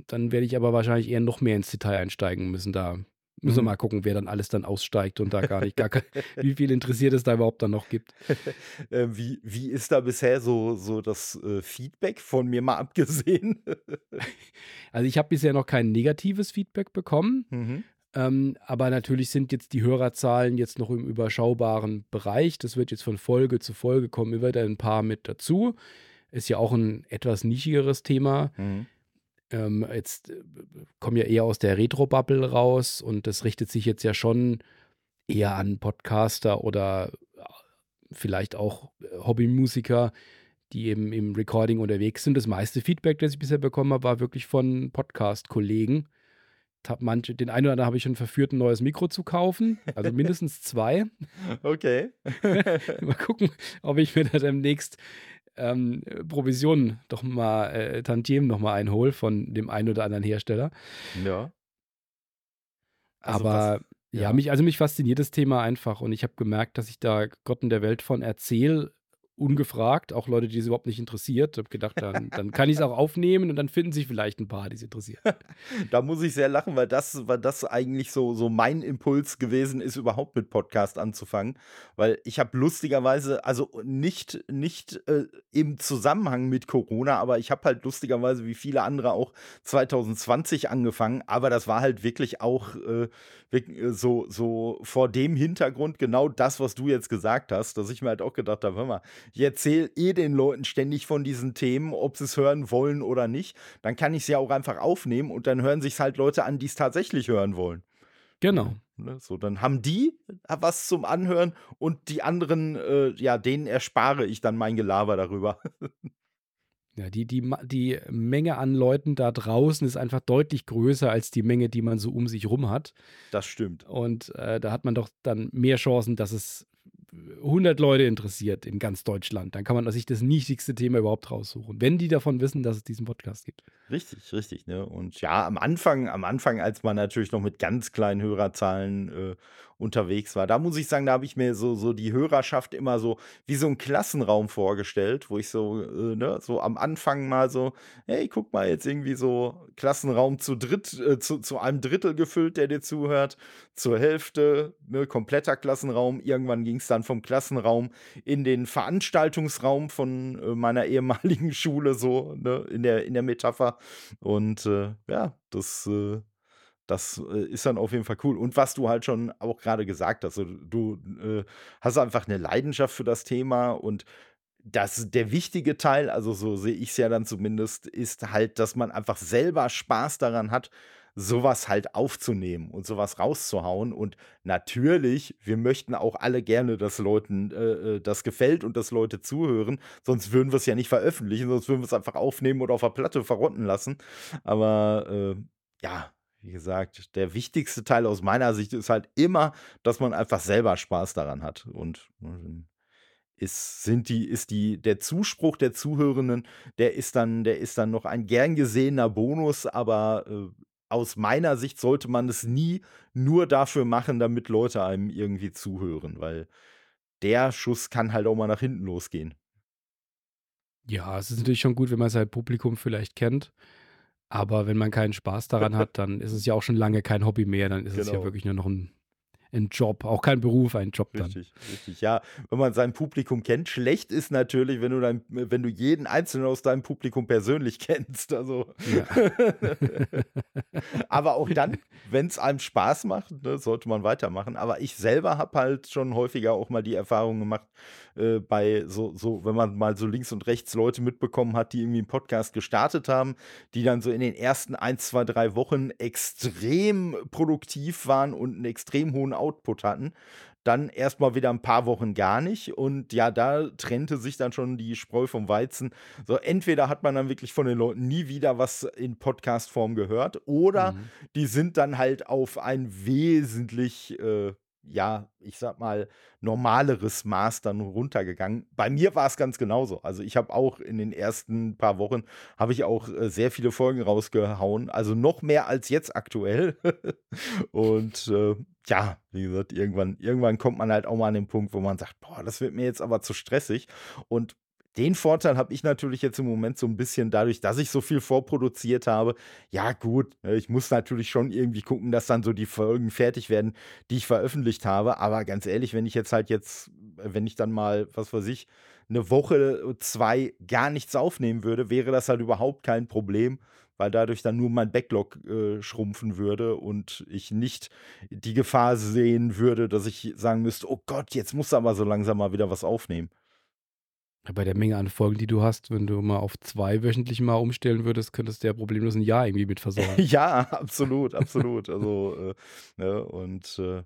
dann werde ich aber wahrscheinlich eher noch mehr ins Detail einsteigen müssen. Da müssen wir Mhm. mal gucken, wer dann alles dann aussteigt und da gar nicht, gar kein, wie viel interessiert es da überhaupt dann noch gibt. Äh, wie, wie ist da bisher so, so das äh, Feedback von mir mal abgesehen? Also ich habe bisher noch kein negatives Feedback bekommen. mhm. Ähm, aber natürlich sind jetzt die Hörerzahlen jetzt noch im überschaubaren Bereich. Das wird jetzt von Folge zu Folge kommen immer wieder ein paar mit dazu. Ist ja auch ein etwas nischigeres Thema. Mhm. Ähm, jetzt äh, kommen ja eher aus der Retro-Bubble raus und das richtet sich jetzt ja schon eher an Podcaster oder äh, vielleicht auch äh, Hobbymusiker, die eben im Recording unterwegs sind. Das meiste Feedback, das ich bisher bekommen habe, war wirklich von Podcast-Kollegen. Manche, den einen oder anderen habe ich schon verführt, ein neues Mikro zu kaufen. Also mindestens zwei. Okay. mal gucken, ob ich mir da demnächst ähm, Provisionen doch mal, äh, Tantiemen noch mal einhole von dem einen oder anderen Hersteller. ja. Also Aber was- ja, ja. mich, also mich fasziniert das Thema einfach und ich habe gemerkt, dass ich da Gott in der Welt von erzähle, ungefragt, auch Leute, die es überhaupt nicht interessiert. Ich habe gedacht, dann, dann kann ich es auch aufnehmen und dann finden sich vielleicht ein paar, die es interessiert. Da muss ich sehr lachen, weil das, weil das eigentlich so, so mein Impuls gewesen ist, überhaupt mit Podcast anzufangen. Weil ich habe lustigerweise, also nicht, nicht äh, im Zusammenhang mit Corona, aber ich habe halt lustigerweise wie viele andere auch 2020 angefangen. Aber das war halt wirklich auch äh, äh, so, so vor dem Hintergrund genau das, was du jetzt gesagt hast, dass ich mir halt auch gedacht habe, hör mal, ich erzähle eh den Leuten ständig von diesen Themen, ob sie es hören wollen oder nicht. Dann kann ich es ja auch einfach aufnehmen und dann hören sich halt Leute an, die es tatsächlich hören wollen. Genau. Ne? So, dann haben die was zum Anhören und die anderen, äh, ja, denen erspare ich dann mein Gelaber darüber. Ja, die, die, die Menge an Leuten da draußen ist einfach deutlich größer als die Menge, die man so um sich rum hat. Das stimmt. Und äh, da hat man doch dann mehr Chancen, dass es 100 Leute interessiert in ganz Deutschland. Dann kann man sich das niedrigste Thema überhaupt raussuchen, wenn die davon wissen, dass es diesen Podcast gibt. Richtig, richtig, ne? Und ja, am Anfang, am Anfang, als man natürlich noch mit ganz kleinen Hörerzahlen äh, unterwegs war, da muss ich sagen, da habe ich mir so, so die Hörerschaft immer so wie so einen Klassenraum vorgestellt, wo ich so, äh, ne, so am Anfang mal so, hey, guck mal, jetzt irgendwie so Klassenraum zu dritt, äh, zu, zu einem Drittel gefüllt, der dir zuhört, zur Hälfte, ne, kompletter Klassenraum. Irgendwann ging es dann vom Klassenraum in den Veranstaltungsraum von äh, meiner ehemaligen Schule, so, ne, in der, in der Metapher. Und äh, ja, das, äh, das äh, ist dann auf jeden Fall cool. Und was du halt schon auch gerade gesagt hast, du äh, hast einfach eine Leidenschaft für das Thema und das, der wichtige Teil, also so sehe ich es ja dann zumindest, ist halt, dass man einfach selber Spaß daran hat, sowas halt aufzunehmen und sowas rauszuhauen. Und natürlich, wir möchten auch alle gerne, dass Leuten äh, äh, das gefällt und dass Leute zuhören. Sonst würden wir es ja nicht veröffentlichen, sonst würden wir es einfach aufnehmen oder auf der Platte verrotten lassen. Aber äh, ja, wie gesagt, der wichtigste Teil aus meiner Sicht ist halt immer, dass man einfach selber Spaß daran hat. Und äh, ist, sind die, ist die, der Zuspruch der Zuhörenden, der ist dann, der ist dann noch ein gern gesehener Bonus, aber äh, aus meiner Sicht sollte man es nie nur dafür machen, damit Leute einem irgendwie zuhören, weil der Schuss kann halt auch mal nach hinten losgehen. Ja, es ist natürlich schon gut, wenn man sein Publikum vielleicht kennt. Aber wenn man keinen Spaß daran hat, dann ist es ja auch schon lange kein Hobby mehr. Dann ist es ja Genau. wirklich nur noch ein, ein Job. Auch kein Beruf, ein Job dann. Richtig, richtig. Ja, wenn man sein Publikum kennt, schlecht ist natürlich, wenn du dein, wenn du jeden einzelnen aus deinem Publikum persönlich kennst. Also, Ja. aber auch dann, wenn es einem Spaß macht, ne, sollte man weitermachen. Aber ich selber habe halt schon häufiger auch mal die Erfahrung gemacht, äh, bei so, so, wenn man mal so links und rechts Leute mitbekommen hat, die irgendwie einen Podcast gestartet haben, die dann so in den ersten ein, zwei, drei Wochen extrem produktiv waren und einen extrem hohen Output hatten. Dann erstmal wieder ein paar Wochen gar nicht. Und ja, da trennte sich dann schon die Spreu vom Weizen. So, entweder hat man dann wirklich von den Leuten nie wieder was in Podcast-Form gehört, oder Mhm. die sind dann halt auf ein wesentlich äh, ja, ich sag mal, normaleres Maß dann runtergegangen. Bei mir war es ganz genauso. Also ich habe auch in den ersten paar Wochen, habe ich auch äh, sehr viele Folgen rausgehauen. Also noch mehr als jetzt aktuell. Und äh, ja, wie gesagt, irgendwann, irgendwann kommt man halt auch mal an den Punkt, wo man sagt, boah, das wird mir jetzt aber zu stressig. Und den Vorteil habe ich natürlich jetzt im Moment so ein bisschen dadurch, dass ich so viel vorproduziert habe. Ja, gut, ne, ich muss natürlich schon irgendwie gucken, dass dann so die Folgen fertig werden, die ich veröffentlicht habe. Aber ganz ehrlich, wenn ich jetzt halt jetzt, wenn ich dann mal, was weiß ich, eine Woche, zwei gar nichts aufnehmen würde, wäre das halt überhaupt kein Problem, weil dadurch dann nur mein Backlog äh, schrumpfen würde und ich nicht die Gefahr sehen würde, dass ich sagen müsste, oh Gott, jetzt musst du aber so langsam mal wieder was aufnehmen. Bei der Menge an Folgen, die du hast, wenn du mal auf zwei wöchentlich mal umstellen würdest, könntest du ja problemlos ein Jahr irgendwie mit versorgen. ja, absolut, absolut. Also, äh, ne, und äh,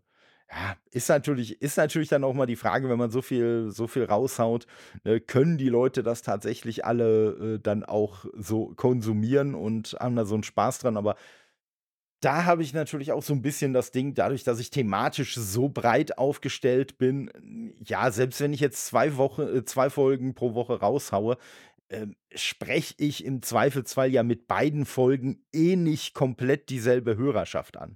ja, ist natürlich, ist natürlich dann auch mal die Frage, wenn man so viel, so viel raushaut, ne, können die Leute das tatsächlich alle äh, dann auch so konsumieren und haben da so einen Spaß dran, aber da habe ich natürlich auch so ein bisschen das Ding, dadurch, dass ich thematisch so breit aufgestellt bin, ja, selbst wenn ich jetzt zwei Wochen, äh, zwei Folgen pro Woche raushaue, ähm, spreche ich im Zweifelsfall ja mit beiden Folgen eh nicht komplett dieselbe Hörerschaft an.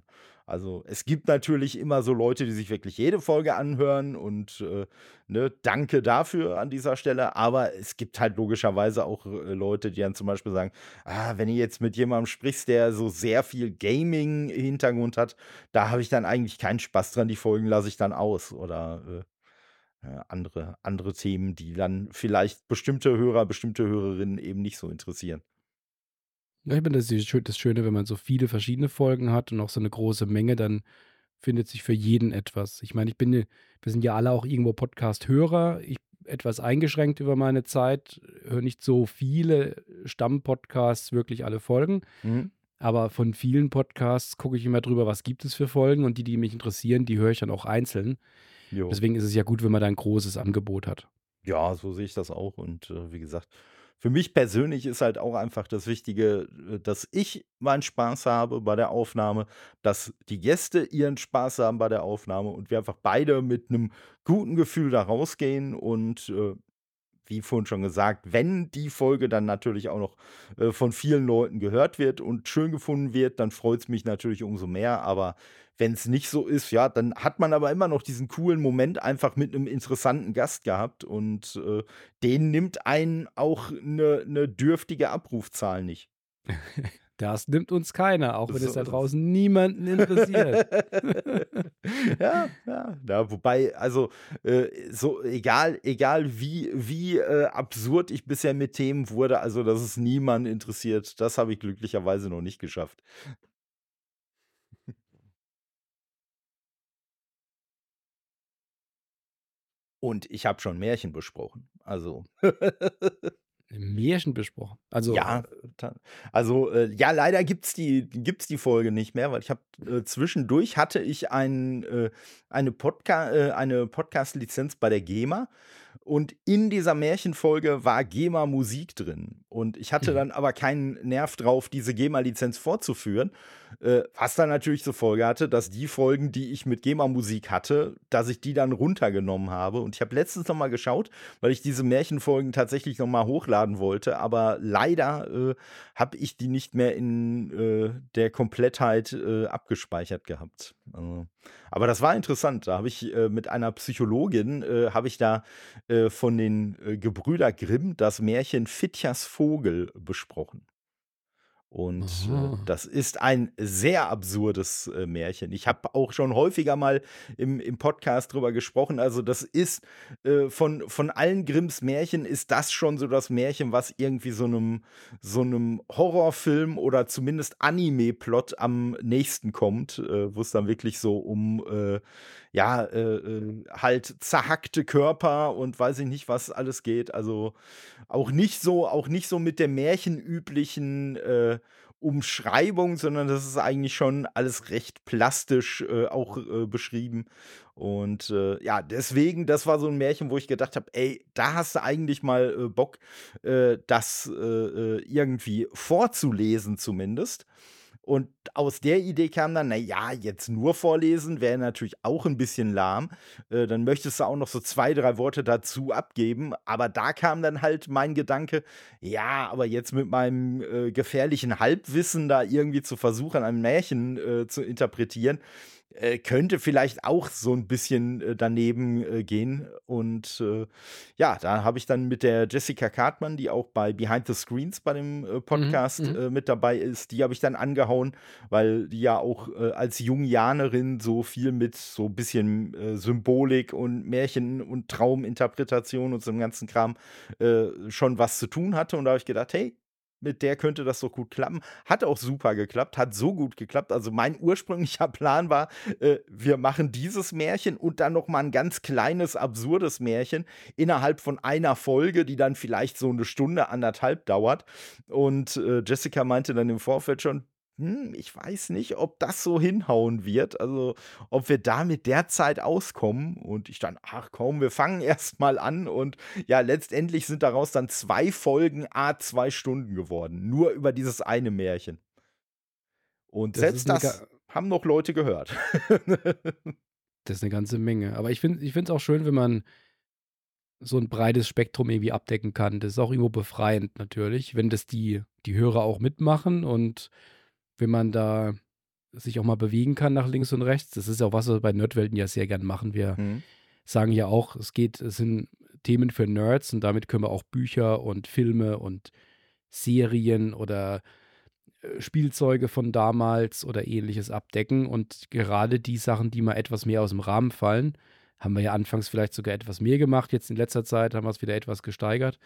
Also es gibt natürlich immer so Leute, die sich wirklich jede Folge anhören und äh, ne, danke dafür an dieser Stelle. Aber es gibt halt logischerweise auch äh, Leute, die dann zum Beispiel sagen, ah, wenn du jetzt mit jemandem sprichst, der so sehr viel Gaming-Hintergrund hat, da habe ich dann eigentlich keinen Spaß dran, die Folgen lasse ich dann aus. Oder äh, andere, andere Themen, die dann vielleicht bestimmte Hörer, bestimmte Hörerinnen eben nicht so interessieren. Ja, ich meine, das ist das Schöne, wenn man so viele verschiedene Folgen hat und auch so eine große Menge, dann findet sich für jeden etwas. Ich meine, ich bin, wir sind ja alle auch irgendwo Podcast-Hörer. Ich etwas eingeschränkt über meine Zeit, höre nicht so viele Stammpodcasts, wirklich alle Folgen. Mhm. Aber von vielen Podcasts gucke ich immer drüber, was gibt es für Folgen und die, die mich interessieren, die höre ich dann auch einzeln. Jo. Deswegen ist es ja gut, wenn man da ein großes Angebot hat. Ja, so sehe ich das auch. Und äh, wie gesagt, für mich persönlich ist halt auch einfach das Wichtige, äh, dass ich meinen Spaß habe bei der Aufnahme, dass die Gäste ihren Spaß haben bei der Aufnahme und wir einfach beide mit einem guten Gefühl da rausgehen und äh, wie vorhin schon gesagt, wenn die Folge dann natürlich auch noch äh, von vielen Leuten gehört wird und schön gefunden wird, dann freut es mich natürlich umso mehr. Aber wenn es nicht so ist, ja, dann hat man aber immer noch diesen coolen Moment einfach mit einem interessanten Gast gehabt und äh, den nimmt einen auch eine ne dürftige Abrufzahl nicht. Das nimmt uns keiner, auch wenn so, es da draußen niemanden interessiert. ja, ja, ja. Wobei, also, äh, so egal, egal wie, wie äh, absurd ich bisher mit Themen wurde, also, dass es niemanden interessiert, das habe ich glücklicherweise noch nicht geschafft. Und ich habe schon Märchen besprochen. Also. Märchen besprochen. Also, ja, also äh, ja, leider gibt es die, gibt's die Folge nicht mehr, weil ich habe äh, zwischendurch hatte ich ein, äh, eine, Podca äh, eine Podcast-Lizenz bei der GEMA und in dieser Märchenfolge war GEMA-Musik drin. Und ich hatte mhm. dann aber keinen Nerv drauf, diese GEMA-Lizenz vorzuführen. Äh, was dann natürlich zur Folge hatte, dass die Folgen, die ich mit GEMA-Musik hatte, dass ich die dann runtergenommen habe. Und ich habe letztens noch mal geschaut, weil ich diese Märchenfolgen tatsächlich noch mal hochladen wollte. Aber leider äh, habe ich die nicht mehr in äh, der Komplettheit äh, abgespeichert gehabt. Also, aber das war interessant. Da habe ich äh, mit einer Psychologin, habe ich da von den Gebrüder Grimm das Märchen Fitjas Vogel besprochen. Und äh, das ist ein sehr absurdes äh, Märchen. Ich habe auch schon häufiger mal im, im Podcast drüber gesprochen. Also, das ist äh, von, von allen Grimms Märchen ist das schon so das Märchen, was irgendwie so einem, so einem Horrorfilm oder zumindest Anime-Plot am nächsten kommt, äh, wo es dann wirklich so um äh, ja, äh, halt zerhackte Körper und weiß ich nicht, was alles geht. Also auch nicht so, auch nicht so mit der märchenüblichen äh, Umschreibung, sondern das ist eigentlich schon alles recht plastisch äh, auch äh, beschrieben. Und äh, ja, deswegen, das war so ein Märchen, wo ich gedacht habe, ey, da hast du eigentlich mal äh, Bock, äh, das irgendwie vorzulesen zumindest. Und aus der Idee kam dann, naja, jetzt nur vorlesen wäre natürlich auch ein bisschen lahm. Äh, dann möchtest du auch noch so zwei, drei Worte dazu abgeben. Aber da kam dann halt mein Gedanke, ja, aber jetzt mit meinem äh, gefährlichen Halbwissen da irgendwie zu versuchen, ein Märchen äh, zu interpretieren, äh, könnte vielleicht auch so ein bisschen äh, daneben äh, gehen. Und äh, ja, da habe ich dann mit der Jessica Cartman, die auch bei Behind the Screens bei dem äh, Podcast mhm. mit dabei ist, die habe ich dann angehauen, weil die ja auch als Jungianerin so viel mit so ein bisschen Symbolik und Märchen und Trauminterpretation und so einem ganzen Kram schon was zu tun hatte. Und da habe ich gedacht, hey, mit der könnte das doch gut klappen. Hat auch super geklappt, hat so gut geklappt. Also mein ursprünglicher Plan war, äh, wir machen dieses Märchen und dann noch mal ein ganz kleines, absurdes Märchen innerhalb von einer Folge, die dann vielleicht so eine Stunde, anderthalb dauert. Und äh, Jessica meinte dann im Vorfeld schon, hm, ich weiß nicht, ob das so hinhauen wird. Also, ob wir da mit der Zeit auskommen. Und ich dann, ach komm, wir fangen erst mal an. Und ja, letztendlich sind daraus dann zwei Folgen, a zwei Stunden geworden. Nur über dieses eine Märchen. Und Das selbst das haben noch Leute gehört. Das ist eine ganze Menge. Aber ich finde es auch schön, wenn man so ein breites Spektrum irgendwie abdecken kann. Das ist auch irgendwo befreiend natürlich, wenn das die, die Hörer auch mitmachen und wenn man da sich auch mal bewegen kann nach links und rechts. Das ist ja auch was, was wir bei Nerdwelten ja sehr gern machen. Wir Hm. sagen ja auch, es geht, es sind Themen für Nerds und damit können wir auch Bücher und Filme und Serien oder äh, Spielzeuge von damals oder ähnliches abdecken. Und gerade die Sachen, die mal etwas mehr aus dem Rahmen fallen, haben wir ja anfangs vielleicht sogar etwas mehr gemacht. Jetzt in letzter Zeit haben wir es wieder etwas gesteigert.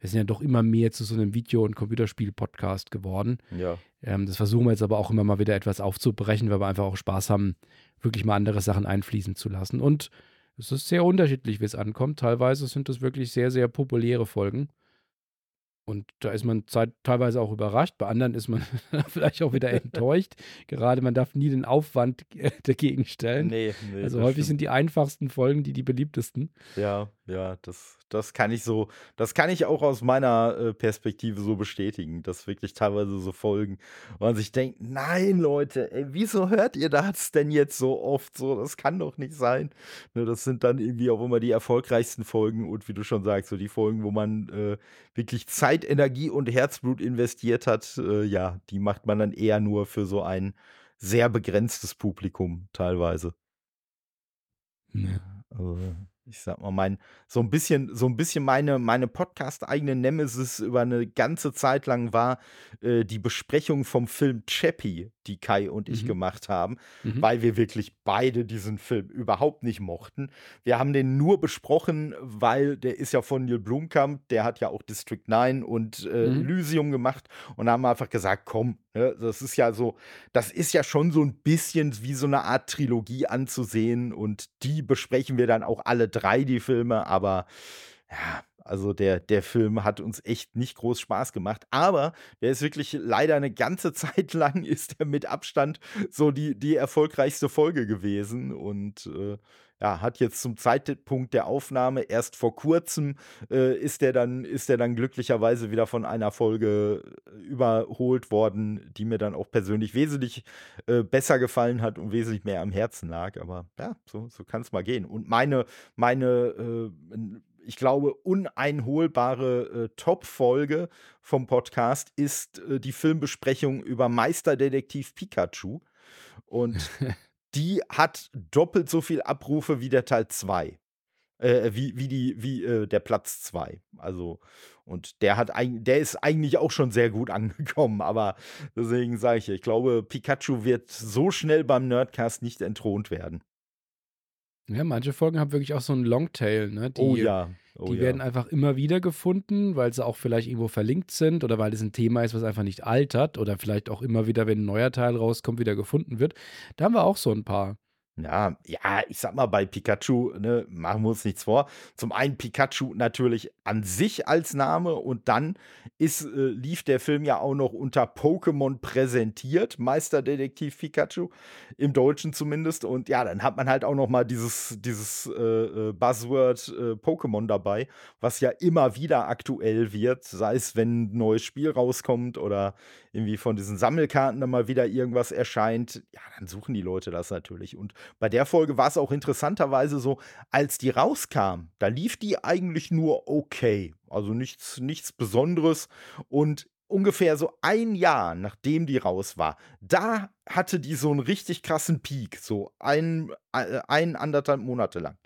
Wir sind ja doch immer mehr zu so einem Video- und Computerspiel-Podcast geworden. Ja. Ähm, das versuchen wir jetzt aber auch immer mal wieder etwas aufzubrechen, weil wir einfach auch Spaß haben, wirklich mal andere Sachen einfließen zu lassen. Und es ist sehr unterschiedlich, wie es ankommt. Teilweise sind das wirklich sehr, sehr populäre Folgen. Und da ist man teilweise auch überrascht. Bei anderen ist man vielleicht auch wieder enttäuscht. Gerade man darf nie den Aufwand äh, dagegen stellen. Nee, nee. also häufig stimmt. sind die einfachsten Folgen die die beliebtesten. Ja, ja, das, das kann ich so, das kann ich auch aus meiner äh, Perspektive so bestätigen, dass wirklich teilweise so Folgen, wo man sich denkt, nein, Leute, ey, wieso hört ihr das denn jetzt so oft so? Das kann doch nicht sein. Ne, das sind dann irgendwie auch immer die erfolgreichsten Folgen und wie du schon sagst, so die Folgen, wo man äh, wirklich Zeit, Energie und Herzblut investiert hat, äh, ja, die macht man dann eher nur für so ein sehr begrenztes Publikum teilweise. Also, ich sag mal, mein, so ein bisschen, so ein bisschen meine, meine Podcast-eigene Nemesis über eine ganze Zeit lang war äh, die Besprechung vom Film Chappie, die Kai und ich Mhm. gemacht haben, Mhm. weil wir wirklich beide diesen Film überhaupt nicht mochten. Wir haben den nur besprochen, weil der ist ja von Neil Blomkamp, der hat ja auch District 9 und äh, Mhm. Elysium gemacht und haben einfach gesagt, komm, ne, das ist ja so, das ist ja schon so ein bisschen wie so eine Art Trilogie anzusehen und die besprechen wir dann auch alle drei, die Filme, aber ja, also der, der Film hat uns echt nicht groß Spaß gemacht, aber der ist wirklich leider eine ganze Zeit lang ist er mit Abstand so die, die erfolgreichste Folge gewesen. Und äh, ja, hat jetzt zum Zeitpunkt der Aufnahme erst vor kurzem äh, ist der dann dann glücklicherweise wieder von einer Folge äh, überholt worden, die mir dann auch persönlich wesentlich äh, besser gefallen hat und wesentlich mehr am Herzen lag. Aber ja, so, so kann es mal gehen. Und meine, meine, äh, ich glaube, uneinholbare äh, Top-Folge vom Podcast ist äh, die Filmbesprechung über Meisterdetektiv Pikachu. Und die hat doppelt so viel Abrufe wie der Teil 2. Äh, wie, wie, die, wie äh, der Platz 2. Also, und der hat eigentlich, der ist eigentlich auch schon sehr gut angekommen, aber deswegen sage ich, ich glaube, Pikachu wird so schnell beim Nerdcast nicht entthront werden. Ja, manche Folgen haben wirklich auch so einen Longtail, ne? Die, oh ja. Oh die ja. werden einfach immer wieder gefunden, weil sie auch vielleicht irgendwo verlinkt sind oder weil es ein Thema ist, was einfach nicht altert oder vielleicht auch immer wieder, wenn ein neuer Teil rauskommt, wieder gefunden wird. Da haben wir auch so ein paar. Ja, ja, ich sag mal, bei Pikachu, ne, machen wir uns nichts vor. Zum einen Pikachu natürlich an sich als Name und dann ist, äh, lief der Film ja auch noch unter Pokémon präsentiert, Meisterdetektiv Pikachu, im Deutschen zumindest. Und ja, dann hat man halt auch noch mal dieses, dieses äh, äh, Buzzword äh, Pokémon dabei, was ja immer wieder aktuell wird, sei es, wenn ein neues Spiel rauskommt oder irgendwie von diesen Sammelkarten dann mal wieder irgendwas erscheint. Ja, dann suchen die Leute das natürlich. Und bei der Folge war es auch interessanterweise so, als die rauskam, da lief die eigentlich nur okay. Also nichts, nichts Besonderes. Und ungefähr so ein Jahr, nachdem die raus war, da hatte die so einen richtig krassen Peak, so ein, äh, ein anderthalb Monate lang.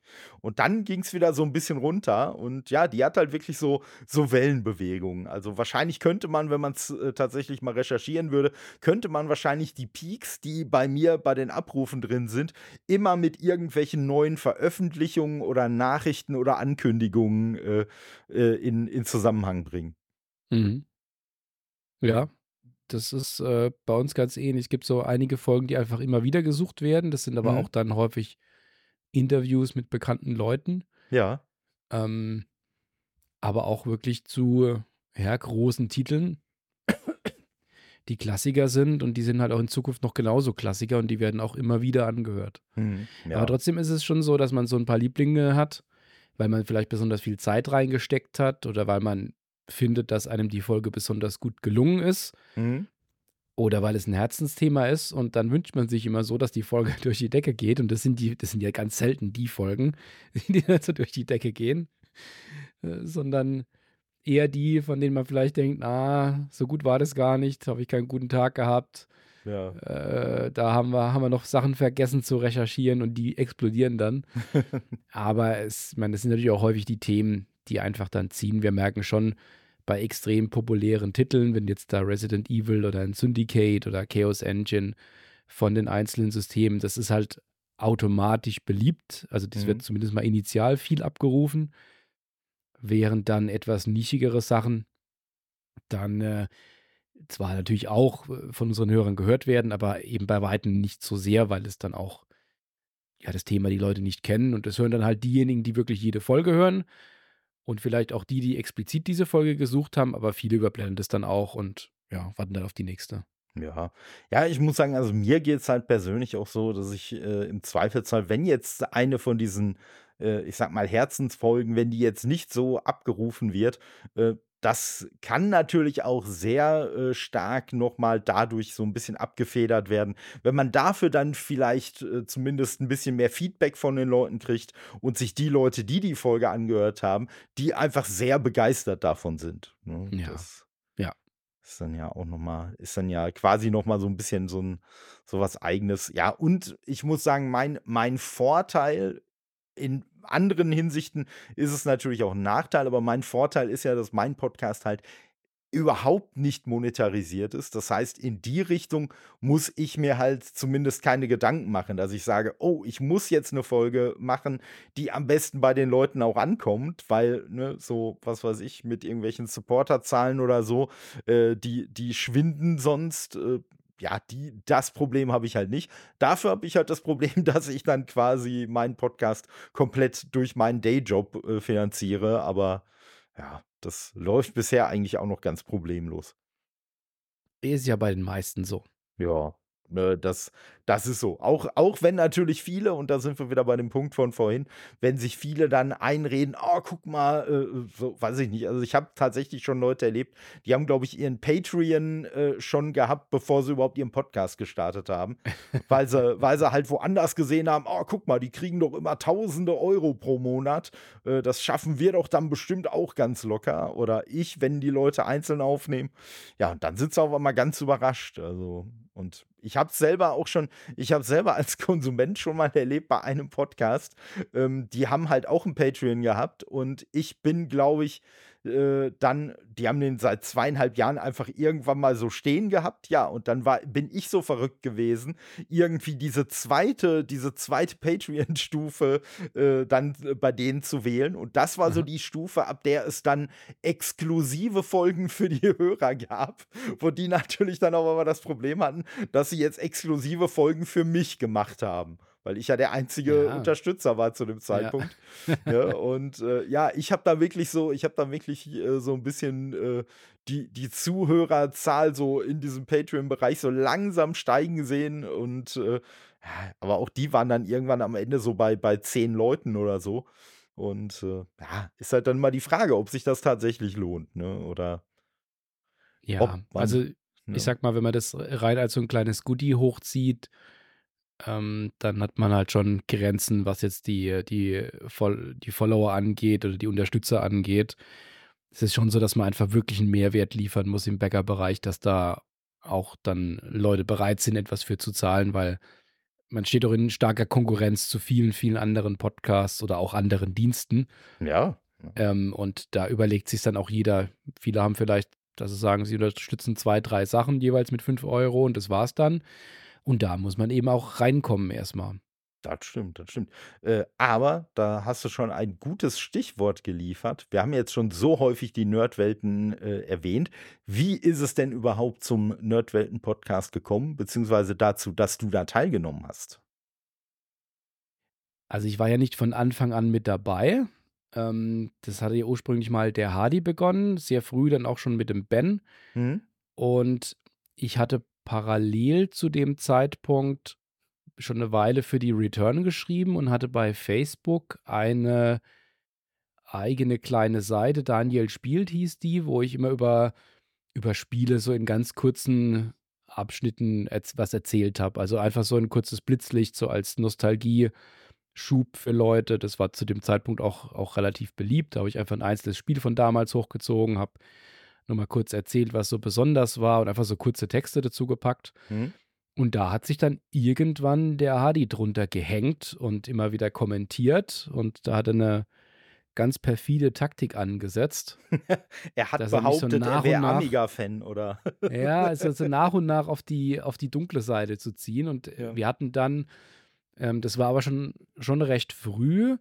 Und dann ging es wieder so ein bisschen runter und ja, die hat halt wirklich so, so Wellenbewegungen. Also wahrscheinlich könnte man, wenn man es äh, tatsächlich mal recherchieren würde, könnte man wahrscheinlich die Peaks, die bei mir bei den Abrufen drin sind, immer mit irgendwelchen neuen Veröffentlichungen oder Nachrichten oder Ankündigungen äh, äh, in, in Zusammenhang bringen. Mhm. Ja, das ist äh, bei uns ganz ähnlich. Es gibt so einige Folgen, die einfach immer wieder gesucht werden. Das sind aber Mhm. auch dann häufig Interviews mit bekannten Leuten. Ja. Ähm, aber auch wirklich zu ja, großen Titeln, die Klassiker sind und die sind halt auch in Zukunft noch genauso Klassiker und die werden auch immer wieder angehört. Mhm. ja. Aber trotzdem ist es schon so, dass man so ein paar Lieblinge hat, weil man vielleicht besonders viel Zeit reingesteckt hat oder weil man findet, dass einem die Folge besonders gut gelungen ist Mhm. oder weil es ein Herzensthema ist und dann wünscht man sich immer so, dass die Folge durch die Decke geht und das sind die, das sind ja ganz selten die Folgen, die dann so durch die Decke gehen, äh, sondern eher die, von denen man vielleicht denkt, ah, so gut war das gar nicht, habe ich keinen guten Tag gehabt, ja. äh, da haben wir, haben wir noch Sachen vergessen zu recherchieren und die explodieren dann. Aber es, meine, das sind natürlich auch häufig die Themen, die einfach dann ziehen. Wir merken schon bei extrem populären Titeln, wenn jetzt da Resident Evil oder ein Syndicate oder Chaos Engine von den einzelnen Systemen, das ist halt automatisch beliebt. Also das Mhm. wird zumindest mal initial viel abgerufen. Während dann etwas nischigere Sachen dann äh, zwar natürlich auch äh, von unseren Hörern gehört werden, aber eben bei Weitem nicht so sehr, weil es dann auch ja das Thema die Leute nicht kennen und das hören dann halt diejenigen, die wirklich jede Folge hören und vielleicht auch die, die explizit diese Folge gesucht haben, aber viele überblenden das dann auch und ja, warten dann auf die nächste. Ja. Ja, ich muss sagen, also mir geht es halt persönlich auch so, dass ich äh, im Zweifelsfall, wenn jetzt eine von diesen, äh, ich sag mal, Herzensfolgen, wenn die jetzt nicht so abgerufen wird, äh, das kann natürlich auch sehr äh, stark nochmal dadurch so ein bisschen abgefedert werden. Wenn man dafür dann vielleicht äh, zumindest ein bisschen mehr Feedback von den Leuten kriegt und sich die Leute, die die Folge angehört haben, die einfach sehr begeistert davon sind. Ne? Ja. Das Ja. ist dann ja auch noch mal ist dann ja quasi noch mal so ein bisschen so ein so was Eigenes. Ja, und ich muss sagen, mein mein Vorteil in anderen Hinsichten ist es natürlich auch ein Nachteil, aber mein Vorteil ist ja, dass mein Podcast halt überhaupt nicht monetarisiert ist. Das heißt, in die Richtung muss ich mir halt zumindest keine Gedanken machen, dass ich sage: „Oh, ich muss jetzt eine Folge machen, die am besten bei den Leuten auch ankommt“, weil, ne, so, was weiß ich, mit irgendwelchen Supporterzahlen oder so, äh, die die schwinden sonst, äh, ja, die das Problem habe ich halt nicht. Dafür habe ich halt das Problem, dass ich dann quasi meinen Podcast komplett durch meinen Dayjob, äh, finanziere, aber ja, das läuft bisher eigentlich auch noch ganz problemlos. Ist ja bei den meisten so. Ja, äh, das das ist so. Auch auch wenn natürlich viele und da sind wir wieder bei dem Punkt von vorhin, wenn sich viele dann einreden: „Oh, guck mal“, äh, so weiß ich nicht. Also, ich habe tatsächlich schon Leute erlebt, die haben, glaube ich, ihren Patreon, äh, schon gehabt, bevor sie überhaupt ihren Podcast gestartet haben, weil sie weil sie halt woanders gesehen haben: „Oh, guck mal, die kriegen doch immer Tausende Euro pro Monat. Äh, das schaffen wir doch dann bestimmt auch ganz locker.“ Oder ich, wenn die Leute einzeln aufnehmen. Ja, und dann sind sie auf einmal ganz überrascht. Also, und ich habe es selber auch schon ich habe selber als Konsument schon mal erlebt bei einem Podcast. Ähm, die haben halt auch 'n Patreon gehabt und ich bin, glaube ich, äh, dann die haben den seit 2,5 Jahren einfach irgendwann mal so stehen gehabt, ja, und dann war bin ich so verrückt gewesen, irgendwie diese zweite diese zweite Patreon-Stufe, äh, dann bei denen zu wählen und das war so die Stufe, ab der es dann exklusive Folgen für die Hörer gab, wo die natürlich dann auch immer das Problem hatten, dass sie jetzt exklusive Folgen für mich gemacht haben. Weil ich ja der einzige Ja. Unterstützer war zu dem Zeitpunkt. Ja, und äh, ja, ich habe da wirklich so, ich habe da wirklich äh, so ein bisschen äh, die, die Zuhörerzahl so in diesem Patreon-Bereich so langsam steigen sehen und äh, ja, aber auch die waren dann irgendwann am Ende so bei, bei zehn Leuten oder so. Und äh, ja, ist halt dann mal die Frage, ob sich das tatsächlich lohnt, ne? Oder Ja, man, also ne? ich sag mal, wenn man das rein als so ein kleines Goodie hochzieht, ähm, dann hat man halt schon Grenzen, was jetzt die, die, die Follower angeht oder die Unterstützer angeht. Es ist schon so, dass man einfach wirklich einen Mehrwert liefern muss im Bäckerbereich, dass da auch dann Leute bereit sind, etwas für zu zahlen, weil man steht doch in starker Konkurrenz zu vielen, vielen anderen Podcasts oder auch anderen Diensten. Ja. Ähm, und da überlegt sich dann auch jeder. Viele haben vielleicht, dass sie sagen, sie unterstützen zwei, drei Sachen jeweils mit fünf Euro und das war's dann. Und da muss man eben auch reinkommen erstmal. Das stimmt, das stimmt. Äh, aber da hast du schon ein gutes Stichwort geliefert. Wir haben jetzt schon so häufig die Nerdwelten äh, erwähnt. Wie ist es denn überhaupt zum Nerdwelten-Podcast gekommen, beziehungsweise dazu, dass du da teilgenommen hast? Also ich war ja nicht von Anfang an mit dabei. Ähm, das hatte ja ursprünglich mal der Hardy begonnen, sehr früh dann auch schon mit dem Ben. Hm? Und ich hatte parallel zu dem Zeitpunkt schon eine Weile für die Return geschrieben und hatte bei Facebook eine eigene kleine Seite, Daniel spielt hieß die, wo ich immer über, über Spiele so in ganz kurzen Abschnitten was erzählt habe. Also einfach so ein kurzes Blitzlicht, so als Nostalgie-Schub für Leute. Das war zu dem Zeitpunkt auch, auch relativ beliebt. Da habe ich einfach ein einzelnes Spiel von damals hochgezogen, habe nochmal kurz erzählt, was so besonders war und einfach so kurze Texte dazu gepackt. Hm? Und da hat sich dann irgendwann der Hardy drunter gehängt und immer wieder kommentiert. Und da hat er eine ganz perfide Taktik angesetzt. Er hat so behauptet, nach er wäre Amiga-Fan, oder? Ja, also so nach und nach auf die, auf die dunkle Seite zu ziehen. Und äh, Ja. wir hatten dann, ähm, das war aber schon, schon recht früh.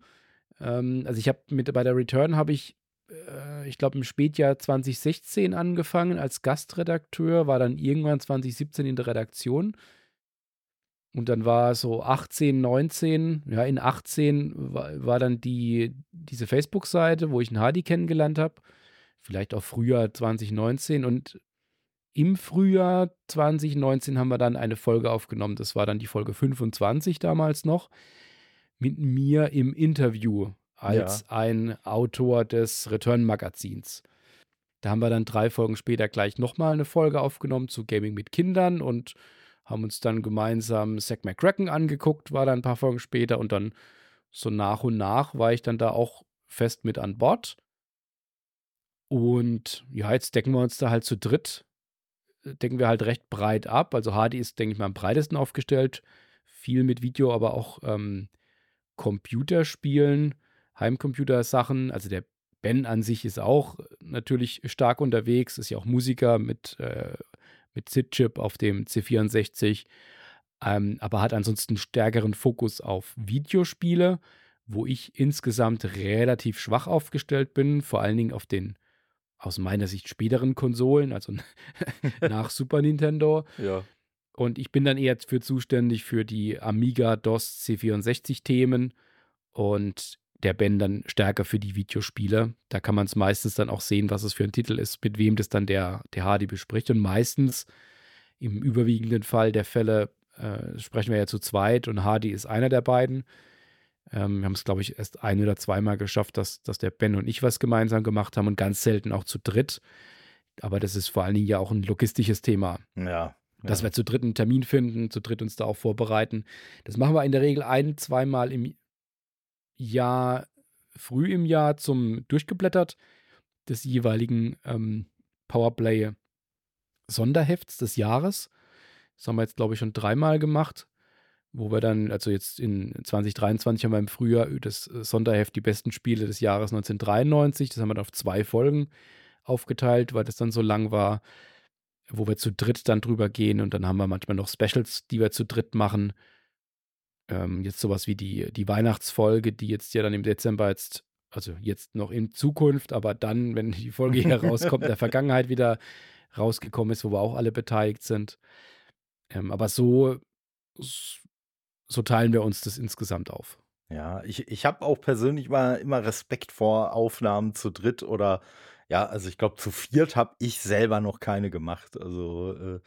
Ähm, also ich habe mit bei der Return habe ich, äh, ich glaube im Spätjahr 2016 angefangen als Gastredakteur, war dann irgendwann 2017 in der Redaktion. Und dann war so 18, 19, ja, in 18 war, war dann die, diese Facebook-Seite, wo ich einen Hardy kennengelernt habe. Vielleicht auch Frühjahr 2019. Und im Frühjahr 2019 haben wir dann eine Folge aufgenommen. Das war dann die Folge 25 damals noch. Mit mir im Interview als ein Autor des Return-Magazins. Da haben wir dann drei Folgen später gleich nochmal eine Folge aufgenommen zu Gaming mit Kindern und haben uns dann gemeinsam Zack McCracken angeguckt, war dann ein paar Folgen später und dann so nach und nach war ich dann da auch fest mit an Bord. Und ja, jetzt decken wir uns da halt zu dritt, decken wir halt recht breit ab. Also Hardy ist, denke ich mal, am breitesten aufgestellt. Viel mit Video, aber auch ähm, Computerspielen, Heimcomputersachen. Also der Ben an sich ist auch natürlich stark unterwegs, ist ja auch Musiker mit, äh, mit SID-Chip auf dem C64, ähm, aber hat ansonsten stärkeren Fokus auf Videospiele, wo ich insgesamt relativ schwach aufgestellt bin, vor allen Dingen auf den aus meiner Sicht späteren Konsolen, also nach Super Nintendo. Ja. Und ich bin dann eher für zuständig für die Amiga DOS C64 Themen und der Ben dann stärker für die Videospiele. Da kann man es meistens dann auch sehen, was es für ein Titel ist, mit wem das dann der, der Hardy bespricht. Und meistens im überwiegenden Fall der Fälle äh, sprechen wir ja zu zweit und Hardy ist einer der beiden. Ähm, wir haben es, glaube ich, erst ein oder zweimal geschafft, dass, dass der Ben und ich was gemeinsam gemacht haben und ganz selten auch zu dritt. Aber das ist vor allen Dingen ja auch ein logistisches Thema Ja. dass ja. wir zu dritt einen Termin finden, zu dritt uns da auch vorbereiten. Das machen wir in der Regel ein, zweimal im Jahr, früh im Jahr zum Durchgeblättert des jeweiligen ähm, Powerplay Sonderhefts des Jahres. Das haben wir jetzt, glaube ich, schon dreimal gemacht, wo wir dann, also jetzt in 2023 haben wir im Frühjahr das Sonderheft Die besten Spiele des Jahres 1993. Das haben wir dann auf zwei Folgen aufgeteilt, weil das dann so lang war wo wir zu dritt dann drüber gehen und dann haben wir manchmal noch Specials, die wir zu dritt machen. Ähm, jetzt sowas wie die, die Weihnachtsfolge, die jetzt ja dann im Dezember jetzt, also jetzt noch in Zukunft, aber dann, wenn die Folge hier rauskommt, in der Vergangenheit wieder rausgekommen ist, wo wir auch alle beteiligt sind. Ähm, aber so, so teilen wir uns das insgesamt auf. Ja, ich, ich habe auch persönlich mal immer Respekt vor Aufnahmen zu dritt oder ja, also ich glaube, zu viert habe ich selber noch keine gemacht. Also äh,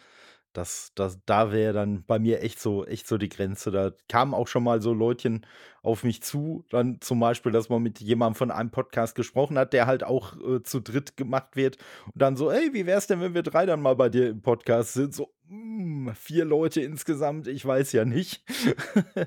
das, das, da wäre dann bei mir echt so, echt so die Grenze. Da kamen auch schon mal so Leutchen auf mich zu. Dann zum Beispiel, dass man mit jemandem von einem Podcast gesprochen hat, der halt auch äh, zu dritt gemacht wird. Und dann so, ey, wie wär's denn, wenn wir drei dann mal bei dir im Podcast sind? So, mm, vier Leute insgesamt, ich weiß ja nicht.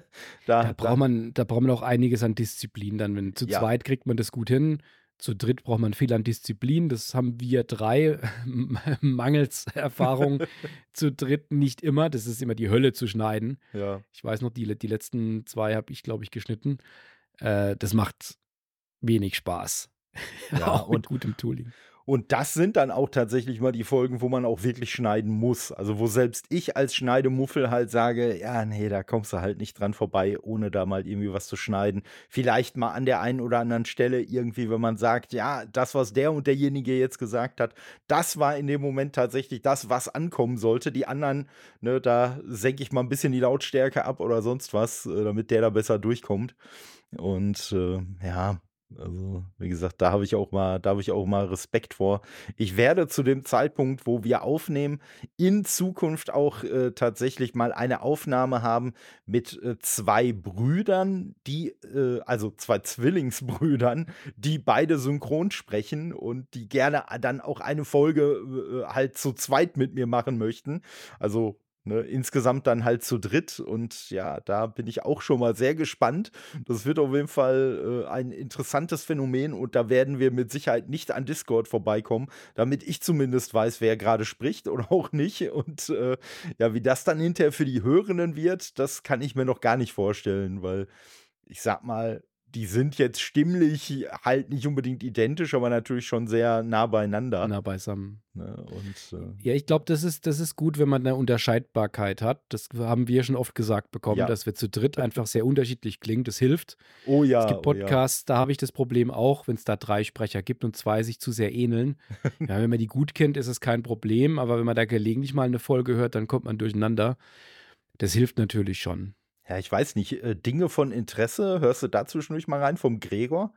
da, da, braucht man, da braucht man auch einiges an Disziplin dann. Wenn zu ja. zweit kriegt man das gut hin zu dritt braucht man viel an Disziplin. Das haben wir drei mangels Erfahrung zu dritt nicht immer. Das ist immer die Hölle zu schneiden. Ja. Ich weiß noch, die, die letzten zwei habe ich, glaube ich, geschnitten. Äh, das macht wenig Spaß. Ja, auch und gutem Tooling. Und das sind dann auch tatsächlich mal die Folgen, wo man auch wirklich schneiden muss. Also wo selbst ich als Schneidemuffel halt sage, ja, nee, da kommst du halt nicht dran vorbei, ohne da mal irgendwie was zu schneiden. Vielleicht mal an der einen oder anderen Stelle irgendwie, wenn man sagt, ja, das, was der und derjenige jetzt gesagt hat, das war in dem Moment tatsächlich das, was ankommen sollte. Die anderen, ne, da senke ich mal ein bisschen die Lautstärke ab oder sonst was, äh, damit der da besser durchkommt. Und äh, ja, also, wie gesagt, da habe ich auch mal, da habe ich auch mal Respekt vor. Ich werde zu dem Zeitpunkt, wo wir aufnehmen, in Zukunft auch äh, tatsächlich mal eine Aufnahme haben mit äh, zwei Brüdern, die, äh, also zwei Zwillingsbrüdern, die beide synchron sprechen und die gerne dann auch eine Folge äh, halt zu zweit mit mir machen möchten. Also Ne, insgesamt dann halt zu dritt und ja, da bin ich auch schon mal sehr gespannt. Das wird auf jeden Fall äh, ein interessantes Phänomen und da werden wir mit Sicherheit nicht an Discord vorbeikommen, damit ich zumindest weiß, wer gerade spricht oder auch nicht. Und äh, ja, wie das dann hinterher für die Hörenden wird, das kann ich mir noch gar nicht vorstellen, weil ich sag mal, die sind jetzt stimmlich halt nicht unbedingt identisch, aber natürlich schon sehr nah beieinander. Nah beisammen. Ne? Und, äh, ja, ich glaube, das ist, das ist gut, wenn man eine Unterscheidbarkeit hat. Das haben wir schon oft gesagt bekommen, ja. dass wir zu dritt einfach sehr unterschiedlich klingen. Das hilft. Oh ja. Es gibt Podcasts, oh ja. da habe ich das Problem auch, wenn es da drei Sprecher gibt und zwei sich zu sehr ähneln. ja, wenn man die gut kennt, ist es kein Problem, aber wenn man da gelegentlich mal eine Folge hört, dann kommt man durcheinander. Das hilft natürlich schon. Ja, ich weiß nicht, äh, Dinge von Interesse, hörst du da zwischendurch mal rein vom Gregor?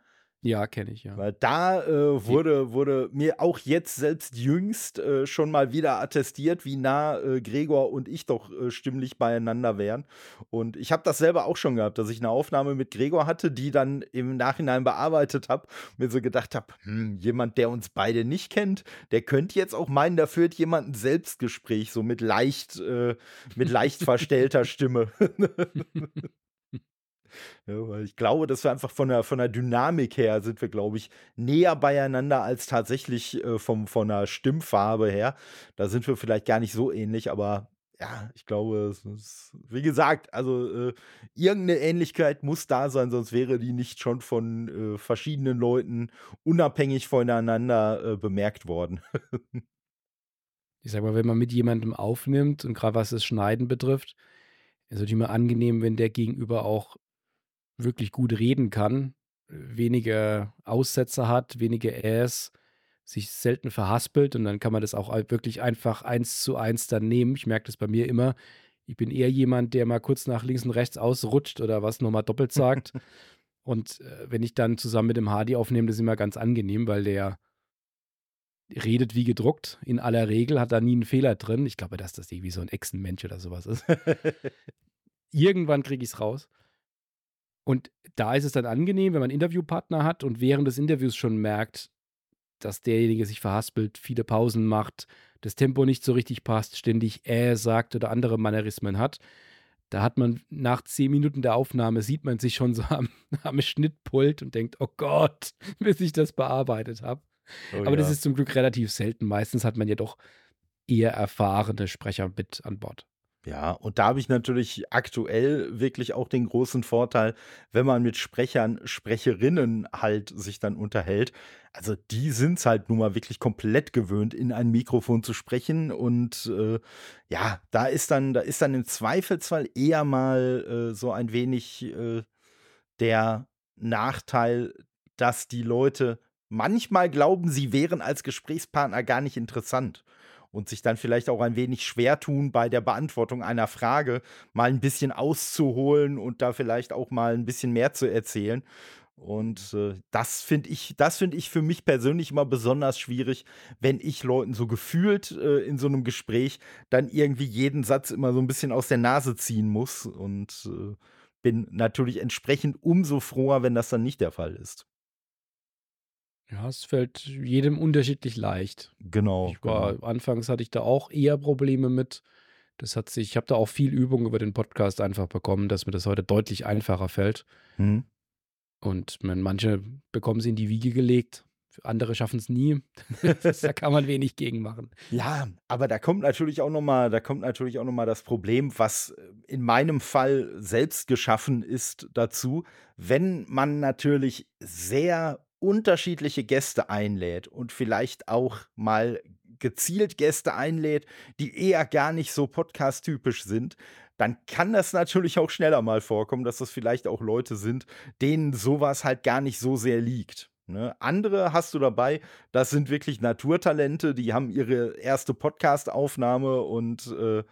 Ja, kenne ich, ja. Weil da äh, wurde, wurde mir auch jetzt selbst jüngst äh, schon mal wieder attestiert, wie nah äh, Gregor und ich doch äh, stimmlich beieinander wären. Und ich habe das selber auch schon gehabt, dass ich eine Aufnahme mit Gregor hatte, die dann im Nachhinein bearbeitet habe. Mir so gedacht habe, hm, jemand, der uns beide nicht kennt, der könnte jetzt auch meinen, da führt jemand ein Selbstgespräch, so mit leicht, äh, mit leicht verstellter Stimme. Ja, weil ich glaube, dass wir einfach von der, von der Dynamik her sind wir, glaube ich, näher beieinander als tatsächlich äh, vom, von der Stimmfarbe her. Da sind wir vielleicht gar nicht so ähnlich, aber ja, ich glaube, es ist, wie gesagt, also äh, irgendeine Ähnlichkeit muss da sein, sonst wäre die nicht schon von äh, verschiedenen Leuten unabhängig voneinander äh, bemerkt worden. ich sag mal, wenn man mit jemandem aufnimmt und gerade was das Schneiden betrifft, ist es immer angenehm, wenn der Gegenüber auch wirklich gut reden kann, weniger Aussetzer hat, weniger Äs, sich selten verhaspelt und dann kann man das auch wirklich einfach eins zu eins dann nehmen. Ich merke das bei mir immer. Ich bin eher jemand, der mal kurz nach links und rechts ausrutscht oder was nochmal doppelt sagt. und äh, wenn ich dann zusammen mit dem Hardy aufnehme, das ist immer ganz angenehm, weil der redet wie gedruckt. In aller Regel hat da nie einen Fehler drin. Ich glaube, dass das irgendwie so ein Echsenmensch oder sowas ist. Irgendwann kriege ich es raus. Und da ist es dann angenehm, wenn man einen Interviewpartner hat und während des Interviews schon merkt, dass derjenige sich verhaspelt, viele Pausen macht, das Tempo nicht so richtig passt, ständig äh sagt oder andere Mannerismen hat. Da hat man nach zehn Minuten der Aufnahme, sieht man sich schon so am, am Schnittpult und denkt, oh Gott, bis ich das bearbeitet habe. Oh, Aber ja. das ist zum Glück relativ selten. Meistens hat man ja doch eher erfahrene Sprecher mit an Bord. Ja, und da habe ich natürlich aktuell wirklich auch den großen Vorteil, wenn man mit Sprechern, Sprecherinnen halt sich dann unterhält. Also die sind es halt nun mal wirklich komplett gewöhnt, in ein Mikrofon zu sprechen. Und äh, ja, da ist dann, da ist dann im Zweifelsfall eher mal äh, so ein wenig äh, der Nachteil, dass die Leute manchmal glauben, sie wären als Gesprächspartner gar nicht interessant. Und sich dann vielleicht auch ein wenig schwer tun bei der Beantwortung einer Frage, mal ein bisschen auszuholen und da vielleicht auch mal ein bisschen mehr zu erzählen. Und äh, das finde ich, das finde ich für mich persönlich immer besonders schwierig, wenn ich Leuten so gefühlt äh, in so einem Gespräch dann irgendwie jeden Satz immer so ein bisschen aus der Nase ziehen muss. Und äh, bin natürlich entsprechend umso froher, wenn das dann nicht der Fall ist. Ja, es fällt jedem unterschiedlich leicht. Genau. Ich war, genau. anfangs hatte ich da auch eher Probleme mit. Das hat sich, ich habe da auch viel Übung über den Podcast einfach bekommen, dass mir das heute deutlich einfacher fällt. Hm. Und man, manche bekommen sie in die Wiege gelegt, andere schaffen es nie. da kann man wenig gegen machen. Ja, aber da kommt natürlich auch noch mal, da kommt natürlich auch noch mal das Problem, was in meinem Fall selbst geschaffen ist dazu, wenn man natürlich sehr unterschiedliche Gäste einlädt und vielleicht auch mal gezielt Gäste einlädt, die eher gar nicht so podcast-typisch sind, dann kann das natürlich auch schneller mal vorkommen, dass das vielleicht auch Leute sind, denen sowas halt gar nicht so sehr liegt. Ne? Andere hast du dabei, das sind wirklich Naturtalente, die haben ihre erste Podcast-Aufnahme und äh,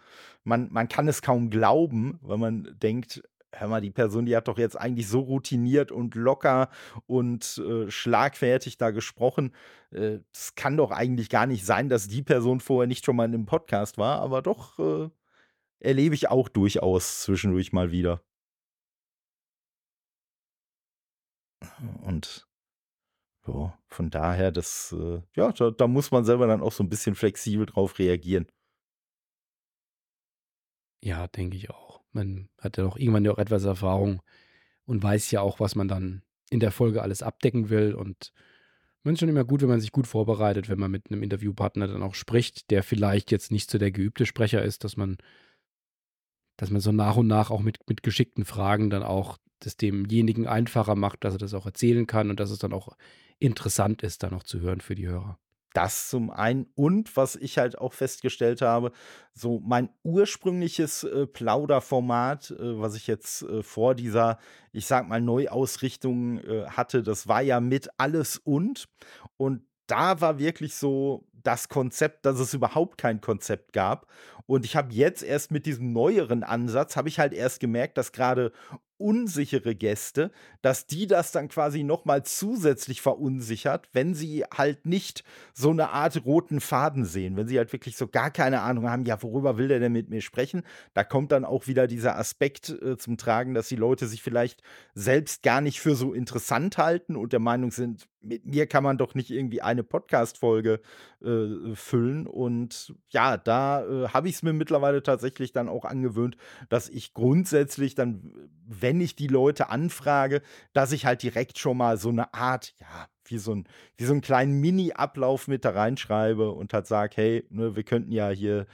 man, man kann es kaum glauben, weil man denkt, hör mal, die Person, die hat doch jetzt eigentlich so routiniert und locker und äh, schlagfertig da gesprochen. Es äh, kann doch eigentlich gar nicht sein, dass die Person vorher nicht schon mal in einem Podcast war, aber doch äh, erlebe ich auch durchaus zwischendurch mal wieder. Und so, von daher, das, äh, ja, da, da muss man selber dann auch so ein bisschen flexibel drauf reagieren. Ja, denke ich auch. Man hat ja auch irgendwann ja auch etwas Erfahrung und weiß ja auch, was man dann in der Folge alles abdecken will. Und man ist schon immer gut, wenn man sich gut vorbereitet, wenn man mit einem Interviewpartner dann auch spricht, der vielleicht jetzt nicht so der geübte Sprecher ist, dass man, dass man so nach und nach auch mit, mit geschickten Fragen dann auch das demjenigen einfacher macht, dass er das auch erzählen kann und dass es dann auch interessant ist, da noch zu hören für die Hörer. Das zum einen und was ich halt auch festgestellt habe, so mein ursprüngliches äh, Plauderformat, äh, was ich jetzt äh, vor dieser, ich sag mal, Neuausrichtung äh, hatte, das war ja mit alles und. Und da war wirklich so das Konzept, dass es überhaupt kein Konzept gab. Und ich habe jetzt erst mit diesem neueren Ansatz, habe ich halt erst gemerkt, dass gerade unsichere Gäste, dass die das dann quasi noch mal zusätzlich verunsichert, wenn sie halt nicht so eine Art roten Faden sehen, wenn sie halt wirklich so gar keine Ahnung haben, ja, worüber will der denn mit mir sprechen? Da kommt dann auch wieder dieser Aspekt äh, zum Tragen, dass die Leute sich vielleicht selbst gar nicht für so interessant halten und der Meinung sind, mit mir kann man doch nicht irgendwie eine Podcast-Folge äh, füllen. Und ja, da äh, habe ich es mir mittlerweile tatsächlich dann auch angewöhnt, dass ich grundsätzlich dann, wenn ich die Leute anfrage, dass ich halt direkt schon mal so eine Art, ja, wie so, ein, wie so einen kleinen Mini-Ablauf mit da reinschreibe und halt sage, hey, ne, wir könnten ja hier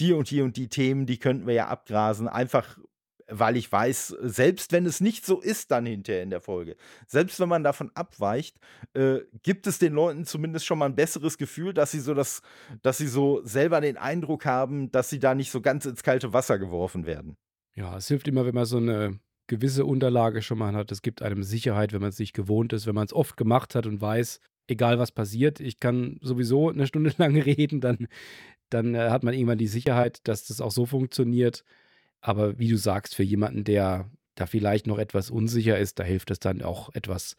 die und die und die Themen, die könnten wir ja abgrasen. Einfach weil ich weiß, selbst wenn es nicht so ist dann hinterher in der Folge, selbst wenn man davon abweicht, äh, gibt es den Leuten zumindest schon mal ein besseres Gefühl, dass sie so das, dass sie so selber den Eindruck haben, dass sie da nicht so ganz ins kalte Wasser geworfen werden. Ja, es hilft immer, wenn man so eine gewisse Unterlage schon mal hat. Es gibt einem Sicherheit, wenn man es nicht gewohnt ist, wenn man es oft gemacht hat und weiß, egal was passiert, ich kann sowieso eine Stunde lang reden, dann, dann äh, hat man irgendwann die Sicherheit, dass das auch so funktioniert. Aber wie du sagst, für jemanden, der da vielleicht noch etwas unsicher ist, da hilft es dann auch etwas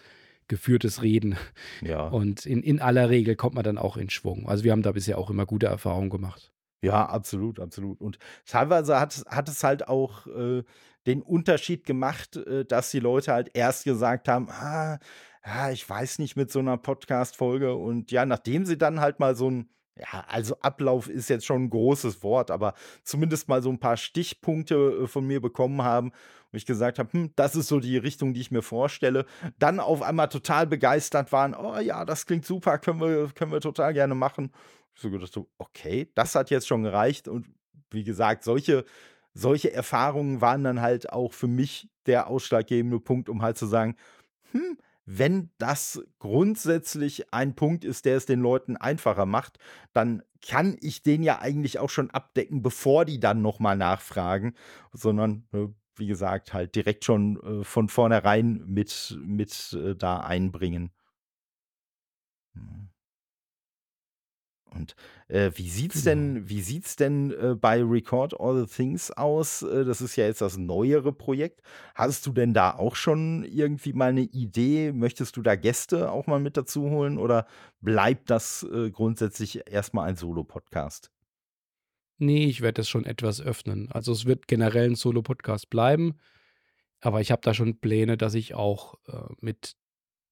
geführtes Reden. Ja. Und in, in aller Regel kommt man dann auch in Schwung. Also wir haben da bisher auch immer gute Erfahrungen gemacht. Ja, absolut, absolut. Und teilweise hat, hat es halt auch äh, den Unterschied gemacht, äh, dass die Leute halt erst gesagt haben, ah, ah ich weiß nicht mit so einer Podcast-Folge. Und ja, nachdem sie dann halt mal so ein ja, also Ablauf ist jetzt schon ein großes Wort, aber zumindest mal so ein paar Stichpunkte äh, von mir bekommen haben, wo ich gesagt habe, hm, das ist so die Richtung, die ich mir vorstelle. Dann auf einmal total begeistert waren, oh ja, das klingt super, können wir, können wir total gerne machen. Ich so gedacht, okay, das hat jetzt schon gereicht. Und wie gesagt, solche, solche Erfahrungen waren dann halt auch für mich der ausschlaggebende Punkt, um halt zu sagen, hm, wenn das grundsätzlich ein Punkt ist, der es den Leuten einfacher macht, dann kann ich den ja eigentlich auch schon abdecken, bevor die dann nochmal nachfragen, sondern äh, wie gesagt, halt direkt schon äh, von vornherein mit, mit äh, da einbringen. Hm. Und äh, wie sieht's denn, wie sieht's denn äh, bei Record All the Things aus? Äh, das ist ja jetzt das neuere Projekt. Hast du denn da auch schon irgendwie mal eine Idee? Möchtest du da Gäste auch mal mit dazu holen oder bleibt das äh, grundsätzlich erstmal ein Solo-Podcast? Nee, ich werde das schon etwas öffnen. Also es wird generell ein Solo-Podcast bleiben, aber ich habe da schon Pläne, dass ich auch äh, mit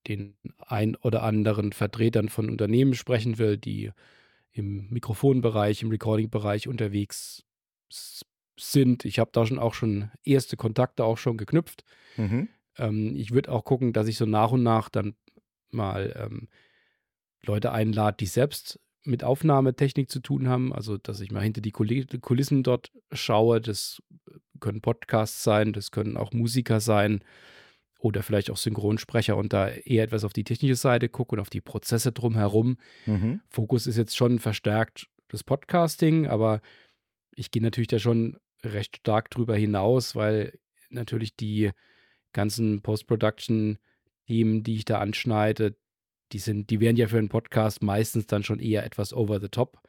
den ein oder anderen Vertretern von Unternehmen sprechen will, die im Mikrofonbereich, im Recording-Bereich unterwegs sind. Ich habe da schon auch schon erste Kontakte auch schon geknüpft. Mhm. Ähm, ich würde auch gucken, dass ich so nach und nach dann mal ähm, Leute einlade, die selbst mit Aufnahmetechnik zu tun haben. Also, dass ich mal hinter die Kulissen dort schaue. Das können Podcasts sein, das können auch Musiker sein oder vielleicht auch Synchronsprecher und da eher etwas auf die technische Seite gucke und auf die Prozesse drumherum. Mhm. Fokus ist jetzt schon verstärkt das Podcasting, aber ich gehe natürlich da schon recht stark drüber hinaus, weil natürlich die ganzen Post-Production-Themen, die ich da anschneide, die sind, die wären ja für einen Podcast meistens dann schon eher etwas over the top.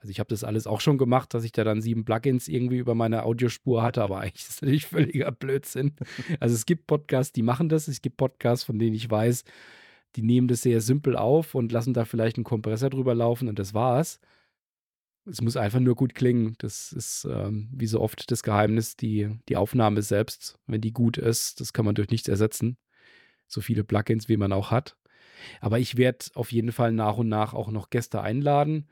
Also ich habe das alles auch schon gemacht, dass ich da dann sieben Plugins irgendwie über meine Audiospur hatte, aber eigentlich ist das natürlich völliger Blödsinn. Also es gibt Podcasts, die machen das, es gibt Podcasts, von denen ich weiß, die nehmen das sehr simpel auf und lassen da vielleicht einen Kompressor drüber laufen und das war's. Es muss einfach nur gut klingen. Das ist ähm, wie so oft das Geheimnis, die, die Aufnahme selbst, wenn die gut ist, das kann man durch nichts ersetzen. So viele Plugins, wie man auch hat. Aber ich werde auf jeden Fall nach und nach auch noch Gäste einladen.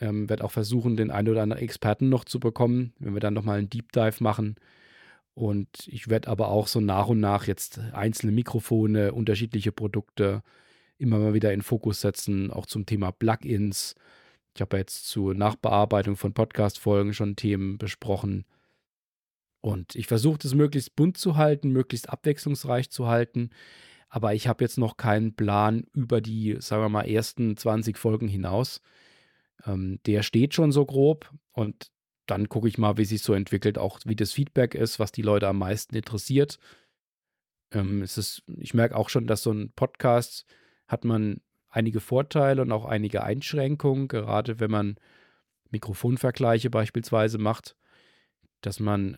Ähm, werde auch versuchen, den einen oder anderen Experten noch zu bekommen, wenn wir dann nochmal einen Deep Dive machen. Und ich werde aber auch so nach und nach jetzt einzelne Mikrofone, unterschiedliche Produkte immer mal wieder in Fokus setzen, auch zum Thema Plugins. Ich habe jetzt zur Nachbearbeitung von Podcast-Folgen schon Themen besprochen. Und ich versuche das möglichst bunt zu halten, möglichst abwechslungsreich zu halten. Aber ich habe jetzt noch keinen Plan über die, sagen wir mal, ersten 20 Folgen hinaus. Ähm, der steht schon so grob und dann gucke ich mal, wie sich so entwickelt, auch wie das Feedback ist, was die Leute am meisten interessiert. Ähm, es ist, ich merke auch schon, dass so ein Podcast hat man einige Vorteile und auch einige Einschränkungen, gerade wenn man Mikrofonvergleiche beispielsweise macht, dass man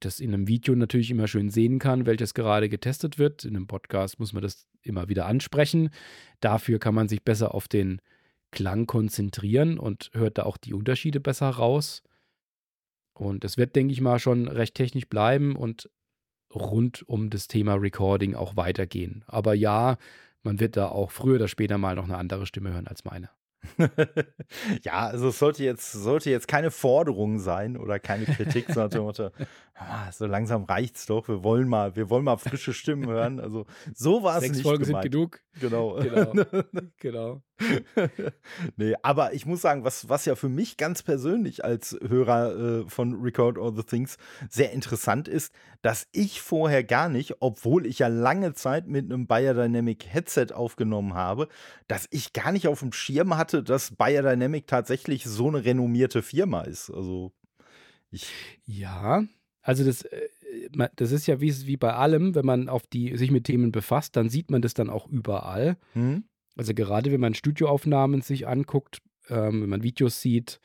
das in einem Video natürlich immer schön sehen kann, welches gerade getestet wird. In einem Podcast muss man das immer wieder ansprechen. Dafür kann man sich besser auf den Klang konzentrieren und hört da auch die Unterschiede besser raus. Und es wird, denke ich mal, schon recht technisch bleiben und rund um das Thema Recording auch weitergehen. Aber ja, man wird da auch früher oder später mal noch eine andere Stimme hören als meine. ja, also es sollte jetzt, sollte jetzt keine Forderung sein oder keine Kritik, sondern Motto, ah, so langsam reicht's doch. Wir wollen mal, wir wollen mal frische Stimmen hören. Also so war es nicht. Sechs Folgen gemeint. sind genug. Genau. Genau. genau. nee, aber ich muss sagen, was, was ja für mich ganz persönlich als Hörer äh, von Record All the Things sehr interessant ist, dass ich vorher gar nicht, obwohl ich ja lange Zeit mit einem Biodynamic Headset aufgenommen habe, dass ich gar nicht auf dem Schirm hatte, dass Biodynamic tatsächlich so eine renommierte Firma ist. Also ich. Ja, also das, äh, das ist ja wie, wie bei allem, wenn man auf die, sich mit Themen befasst, dann sieht man das dann auch überall. Hm? Also gerade wenn man Studioaufnahmen sich anguckt, ähm, wenn man Videos sieht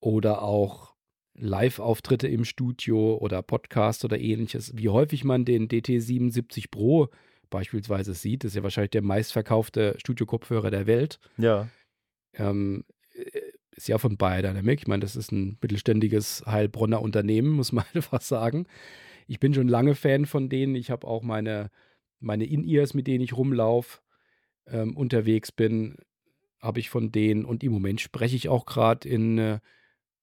oder auch Live-Auftritte im Studio oder Podcast oder ähnliches, wie häufig man den DT77 Pro beispielsweise sieht, ist ja wahrscheinlich der meistverkaufte Studio-Kopfhörer der Welt. Ja. Ähm, äh, ist ja von Biodynamic. Ich meine, das ist ein mittelständiges Heilbronner Unternehmen, muss man einfach sagen. Ich bin schon lange Fan von denen. Ich habe auch meine, meine In-Ears, mit denen ich rumlaufe, ähm, unterwegs bin, habe ich von denen. Und im Moment spreche ich auch gerade in äh,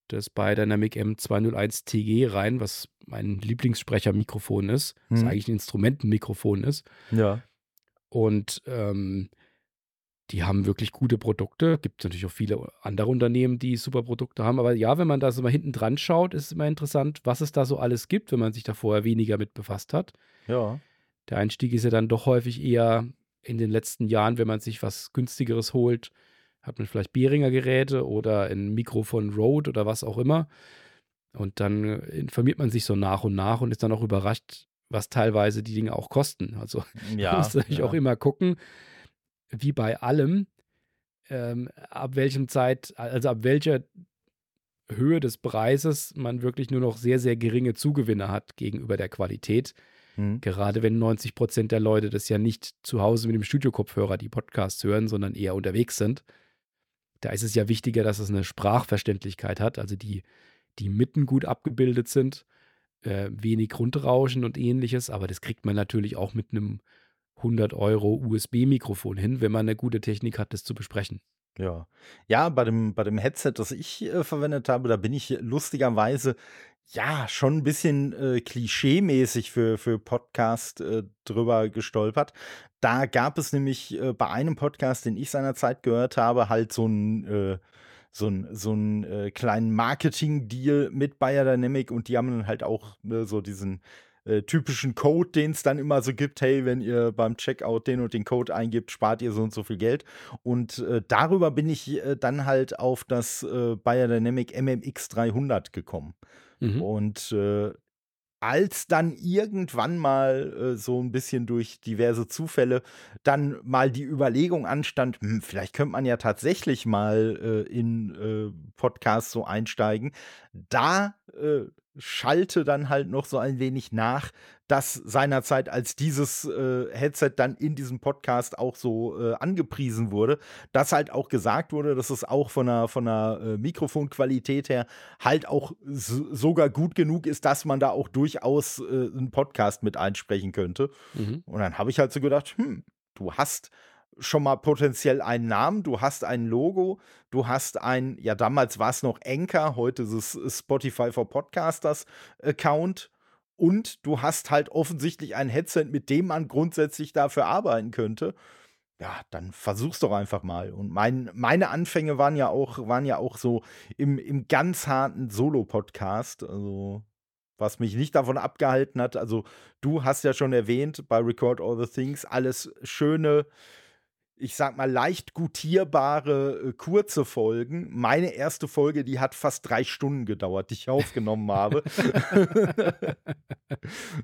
das Biodynamic M201 TG rein, was mein Lieblingssprechermikrofon ist, was Hm. eigentlich ein Instrumentenmikrofon ist. Ja. Und ähm, die haben wirklich gute Produkte. Gibt natürlich auch viele andere Unternehmen, die super Produkte haben. Aber ja, wenn man da so mal hinten dran schaut, ist es immer interessant, was es da so alles gibt, wenn man sich da vorher weniger mit befasst hat. Ja. Der Einstieg ist ja dann doch häufig eher in den letzten Jahren, wenn man sich was günstigeres holt, hat man vielleicht Behringer Geräte oder ein Mikro von Rode oder was auch immer. Und dann äh, informiert man sich so nach und nach und ist dann auch überrascht, was teilweise die Dinge auch kosten. Also Ja. muss natürlich ja. auch immer gucken, wie bei allem, ähm, ab welchem Zeit, also ab welcher Höhe des Preises man wirklich nur noch sehr, sehr geringe Zugewinne hat gegenüber der Qualität. Mhm. Gerade wenn 90 Prozent der Leute das ja nicht zu Hause mit dem Studiokopfhörer die Podcasts hören, sondern eher unterwegs sind. Da ist es ja wichtiger, dass es eine Sprachverständlichkeit hat, also die, die Mitten gut abgebildet sind, äh, wenig Grundrauschen und ähnliches. Aber das kriegt man natürlich auch mit einem 100 Euro USB-Mikrofon hin, wenn man eine gute Technik hat, das zu besprechen. Ja. Ja, bei dem, bei dem Headset, das ich äh, verwendet habe, da bin ich lustigerweise ja schon ein bisschen äh, klischee-mäßig für, für Podcast äh, drüber gestolpert. Da gab es nämlich äh, bei einem Podcast, den ich seinerzeit gehört habe, halt so ein äh, so einen so äh, kleinen Marketing-Deal mit Biodynamic und die haben dann halt auch ne, so diesen äh, typischen Code, den es dann immer so gibt, hey, wenn ihr beim Checkout den und den Code eingibt, spart ihr so und so viel Geld. Und äh, darüber bin ich äh, dann halt auf das äh, Biodynamic MMX 300 gekommen. Mhm. Und äh, als dann irgendwann mal äh, so ein bisschen durch diverse Zufälle dann mal die Überlegung anstand, hm, vielleicht könnte man ja tatsächlich mal äh, in äh, Podcasts so einsteigen, da äh, schalte dann halt noch so ein wenig nach, dass seinerzeit, als dieses äh, Headset dann in diesem Podcast auch so äh, angepriesen wurde, dass halt auch gesagt wurde, dass es auch von der, von der äh, Mikrofonqualität her halt auch so, sogar gut genug ist, dass man da auch durchaus äh, einen Podcast mit einsprechen könnte. Mhm. Und dann habe ich halt so gedacht, hm, du hast schon mal potenziell einen Namen, du hast ein Logo, du hast ein, ja damals war es noch Anchor, heute ist es Spotify for Podcasters Account und du hast halt offensichtlich ein Headset, mit dem man grundsätzlich dafür arbeiten könnte. Ja, dann versuch's doch einfach mal. Und mein, meine Anfänge waren ja auch, waren ja auch so im, im ganz harten Solo-Podcast. Also, was mich nicht davon abgehalten hat. Also, du hast ja schon erwähnt, bei Record All the Things, alles schöne, ich sag mal, leicht gutierbare, äh, kurze Folgen. Meine erste Folge, die hat fast drei Stunden gedauert, die ich aufgenommen habe.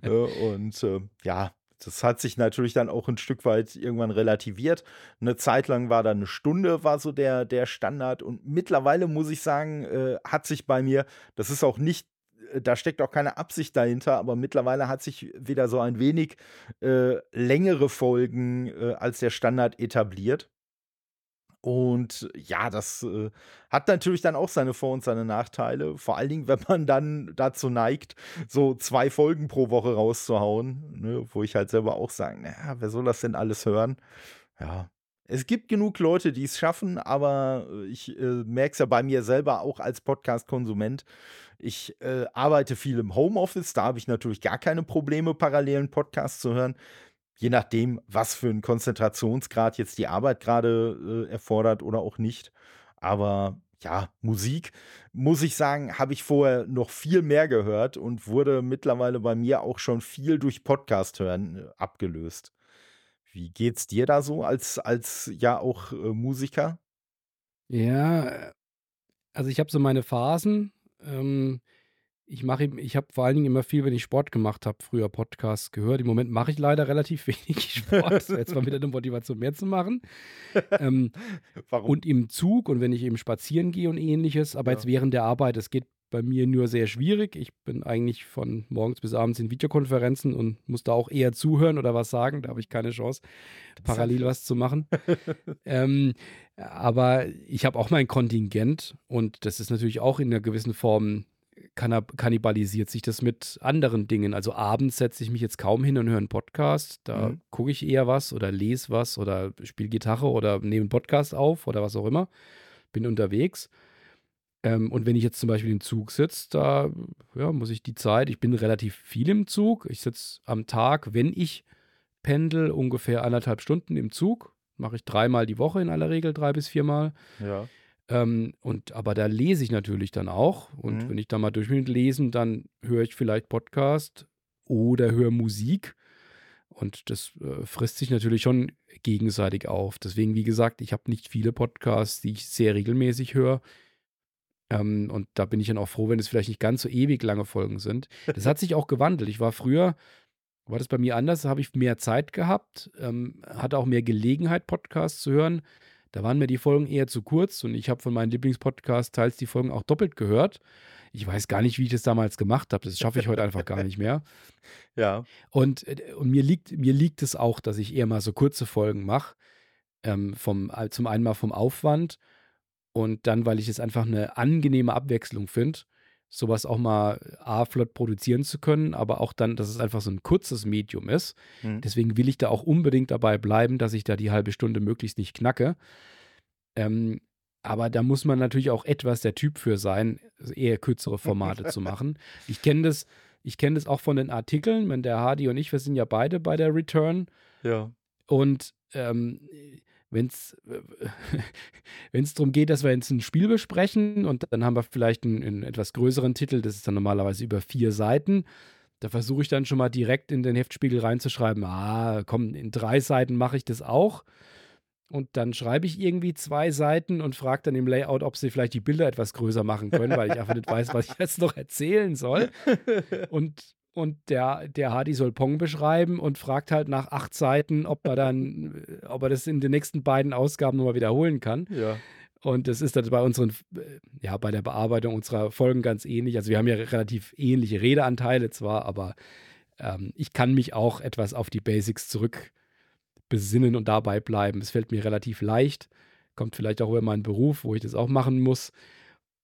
Äh, und äh, ja, das hat sich natürlich dann auch ein Stück weit irgendwann relativiert. Eine Zeit lang war da eine Stunde, war so der, der Standard. Und mittlerweile muss ich sagen, äh, hat sich bei mir, das ist auch nicht da steckt auch keine Absicht dahinter, aber mittlerweile hat sich wieder so ein wenig äh, längere Folgen äh, als der Standard etabliert. Und ja, das äh, hat natürlich dann auch seine Vor- und seine Nachteile. Vor allen Dingen, wenn man dann dazu neigt, so zwei Folgen pro Woche rauszuhauen, ne, wo ich halt selber auch sage, naja, wer soll das denn alles hören? Ja, es gibt genug Leute, die es schaffen, aber äh, ich äh, merke es ja bei mir selber auch als Podcast-Konsument. Ich äh, arbeite viel im Homeoffice, da habe ich natürlich gar keine Probleme, parallelen Podcast zu hören. Je nachdem, was für einen Konzentrationsgrad jetzt die Arbeit gerade äh, erfordert oder auch nicht. Aber ja, Musik, muss ich sagen, habe ich vorher noch viel mehr gehört und wurde mittlerweile bei mir auch schon viel durch Podcast hören äh, abgelöst. Wie geht's dir da so als, als ja auch äh, Musiker? Ja, äh, also ich habe so meine Phasen. Ähm, ich mache, ich habe vor allen Dingen immer viel, wenn ich Sport gemacht habe, früher Podcasts gehört. Im Moment mache ich leider relativ wenig Sport. Jetzt mal wieder eine Motivation mehr zu machen. Ähm, Warum? und im Zug und wenn ich eben spazieren gehe und ähnliches, aber Ja. jetzt während der Arbeit, das geht bei mir nur sehr schwierig. Ich bin eigentlich von morgens bis abends in Videokonferenzen und muss da auch eher zuhören oder was sagen. Da habe ich keine Chance, parallel was zu machen. ähm, aber ich habe auch mein Kontingent und das ist natürlich auch in einer gewissen Form kannibalisiert sich das mit anderen Dingen. Also abends setze ich mich jetzt kaum hin und höre einen Podcast. Da Mhm. gucke ich eher was oder lese was oder spiele Gitarre oder nehme einen Podcast auf oder was auch immer. Bin unterwegs. Ähm, und wenn ich jetzt zum Beispiel im Zug sitze, da ja, muss ich die Zeit, ich bin relativ viel im Zug. Ich sitze am Tag, wenn ich pendel, ungefähr anderthalb Stunden im Zug. Mache ich dreimal die Woche in aller Regel, drei bis viermal. Ja. Ähm, und, aber da lese ich natürlich dann auch. Und Mhm. wenn ich da mal durch bin Lesen, dann höre ich vielleicht Podcast oder höre Musik. Und das äh, frisst sich natürlich schon gegenseitig auf. Deswegen, wie gesagt, ich habe nicht viele Podcasts, die ich sehr regelmäßig höre. Ähm, und da bin ich dann auch froh, wenn es vielleicht nicht ganz so ewig lange Folgen sind. Das hat sich auch gewandelt. Ich war früher, war das bei mir anders, habe ich mehr Zeit gehabt, ähm, hatte auch mehr Gelegenheit, Podcasts zu hören. Da waren mir die Folgen eher zu kurz und ich habe von meinen Lieblingspodcasts teils die Folgen auch doppelt gehört. Ich weiß gar nicht, wie ich das damals gemacht habe. Das schaffe ich heute einfach gar nicht mehr. Ja. Und, äh, und mir, liegt, mir liegt es auch, dass ich eher mal so kurze Folgen mache. Ähm, vom, äh, zum einen mal vom Aufwand und dann, weil ich es einfach eine angenehme Abwechslung finde, sowas auch mal A, flott produzieren zu können, aber auch dann, dass es einfach so ein kurzes Medium ist. Mhm. Deswegen will ich da auch unbedingt dabei bleiben, dass ich da die halbe Stunde möglichst nicht knacke. Ähm, aber da muss man natürlich auch etwas der Typ für sein, eher kürzere Formate zu machen. Ich kenne das, ich kenne das auch von den Artikeln. Wenn der Hardy und ich, wir sind ja beide bei der Return. Ja. Und ähm, wenn es darum geht, dass wir jetzt ein Spiel besprechen und dann haben wir vielleicht einen, einen etwas größeren Titel, das ist dann normalerweise über vier Seiten. Da versuche ich dann schon mal direkt in den Heftspiegel reinzuschreiben, ah, komm, in drei Seiten mache ich das auch. Und dann schreibe ich irgendwie zwei Seiten und frage dann im Layout, ob sie vielleicht die Bilder etwas größer machen können, weil ich einfach nicht weiß, was ich jetzt noch erzählen soll. Und, und der, der Hardy soll Pong beschreiben und fragt halt nach acht Seiten, ob er dann, ob er das in den nächsten beiden Ausgaben nochmal wiederholen kann. Ja. Und das ist dann bei unseren, äh, ja, bei der Bearbeitung unserer Folgen ganz ähnlich. Also wir haben ja relativ ähnliche Redeanteile zwar, aber ähm, ich kann mich auch etwas auf die Basics zurück besinnen und dabei bleiben. Es fällt mir relativ leicht. Kommt vielleicht auch über meinen Beruf, wo ich das auch machen muss.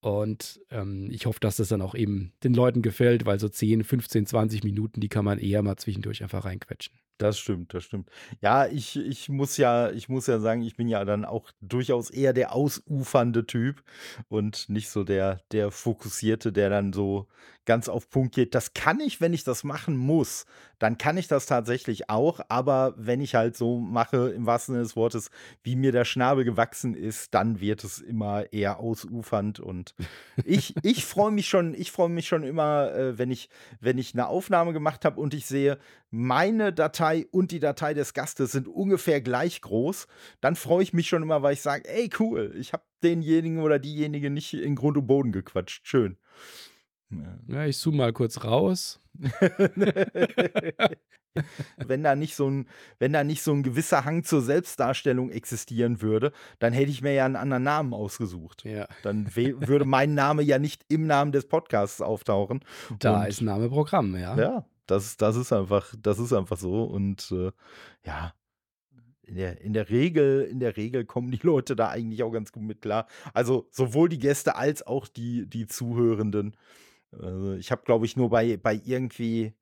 Und ähm, ich hoffe, dass das dann auch eben den Leuten gefällt, weil so 10, 15, 20 Minuten, die kann man eher mal zwischendurch einfach reinquetschen. Das stimmt, das stimmt. Ja, ich, ich muss ja, ich muss ja sagen, ich bin ja dann auch durchaus eher der ausufernde Typ und nicht so der, der Fokussierte, der dann so ganz auf Punkt geht. Das kann ich, wenn ich das machen muss, dann kann ich das tatsächlich auch, aber wenn ich halt so mache, im wahrsten Sinne des Wortes, wie mir der Schnabel gewachsen ist, dann wird es immer eher ausufernd und ich, ich freue mich schon, ich freue mich schon immer, äh, wenn ich, wenn ich eine Aufnahme gemacht habe und ich sehe, meine Datei und die Datei des Gastes sind ungefähr gleich groß, dann freue ich mich schon immer, weil ich sage, ey cool, ich habe denjenigen oder diejenige nicht in Grund und Boden gequatscht. Schön. Ja, ich zoome mal kurz raus. wenn da nicht so ein, wenn da nicht so ein gewisser Hang zur Selbstdarstellung existieren würde, dann hätte ich mir ja einen anderen Namen ausgesucht. Ja. Dann würde mein Name ja nicht im Namen des Podcasts auftauchen. Da Und- ist Name Programm, ja. Ja, das, das ist einfach, das ist einfach so. Und äh, ja, in der, in der Regel, in der Regel kommen die Leute da eigentlich auch ganz gut mit klar. Also sowohl die Gäste als auch die, die Zuhörenden. Also ich habe, glaube ich, nur bei, bei irgendwie,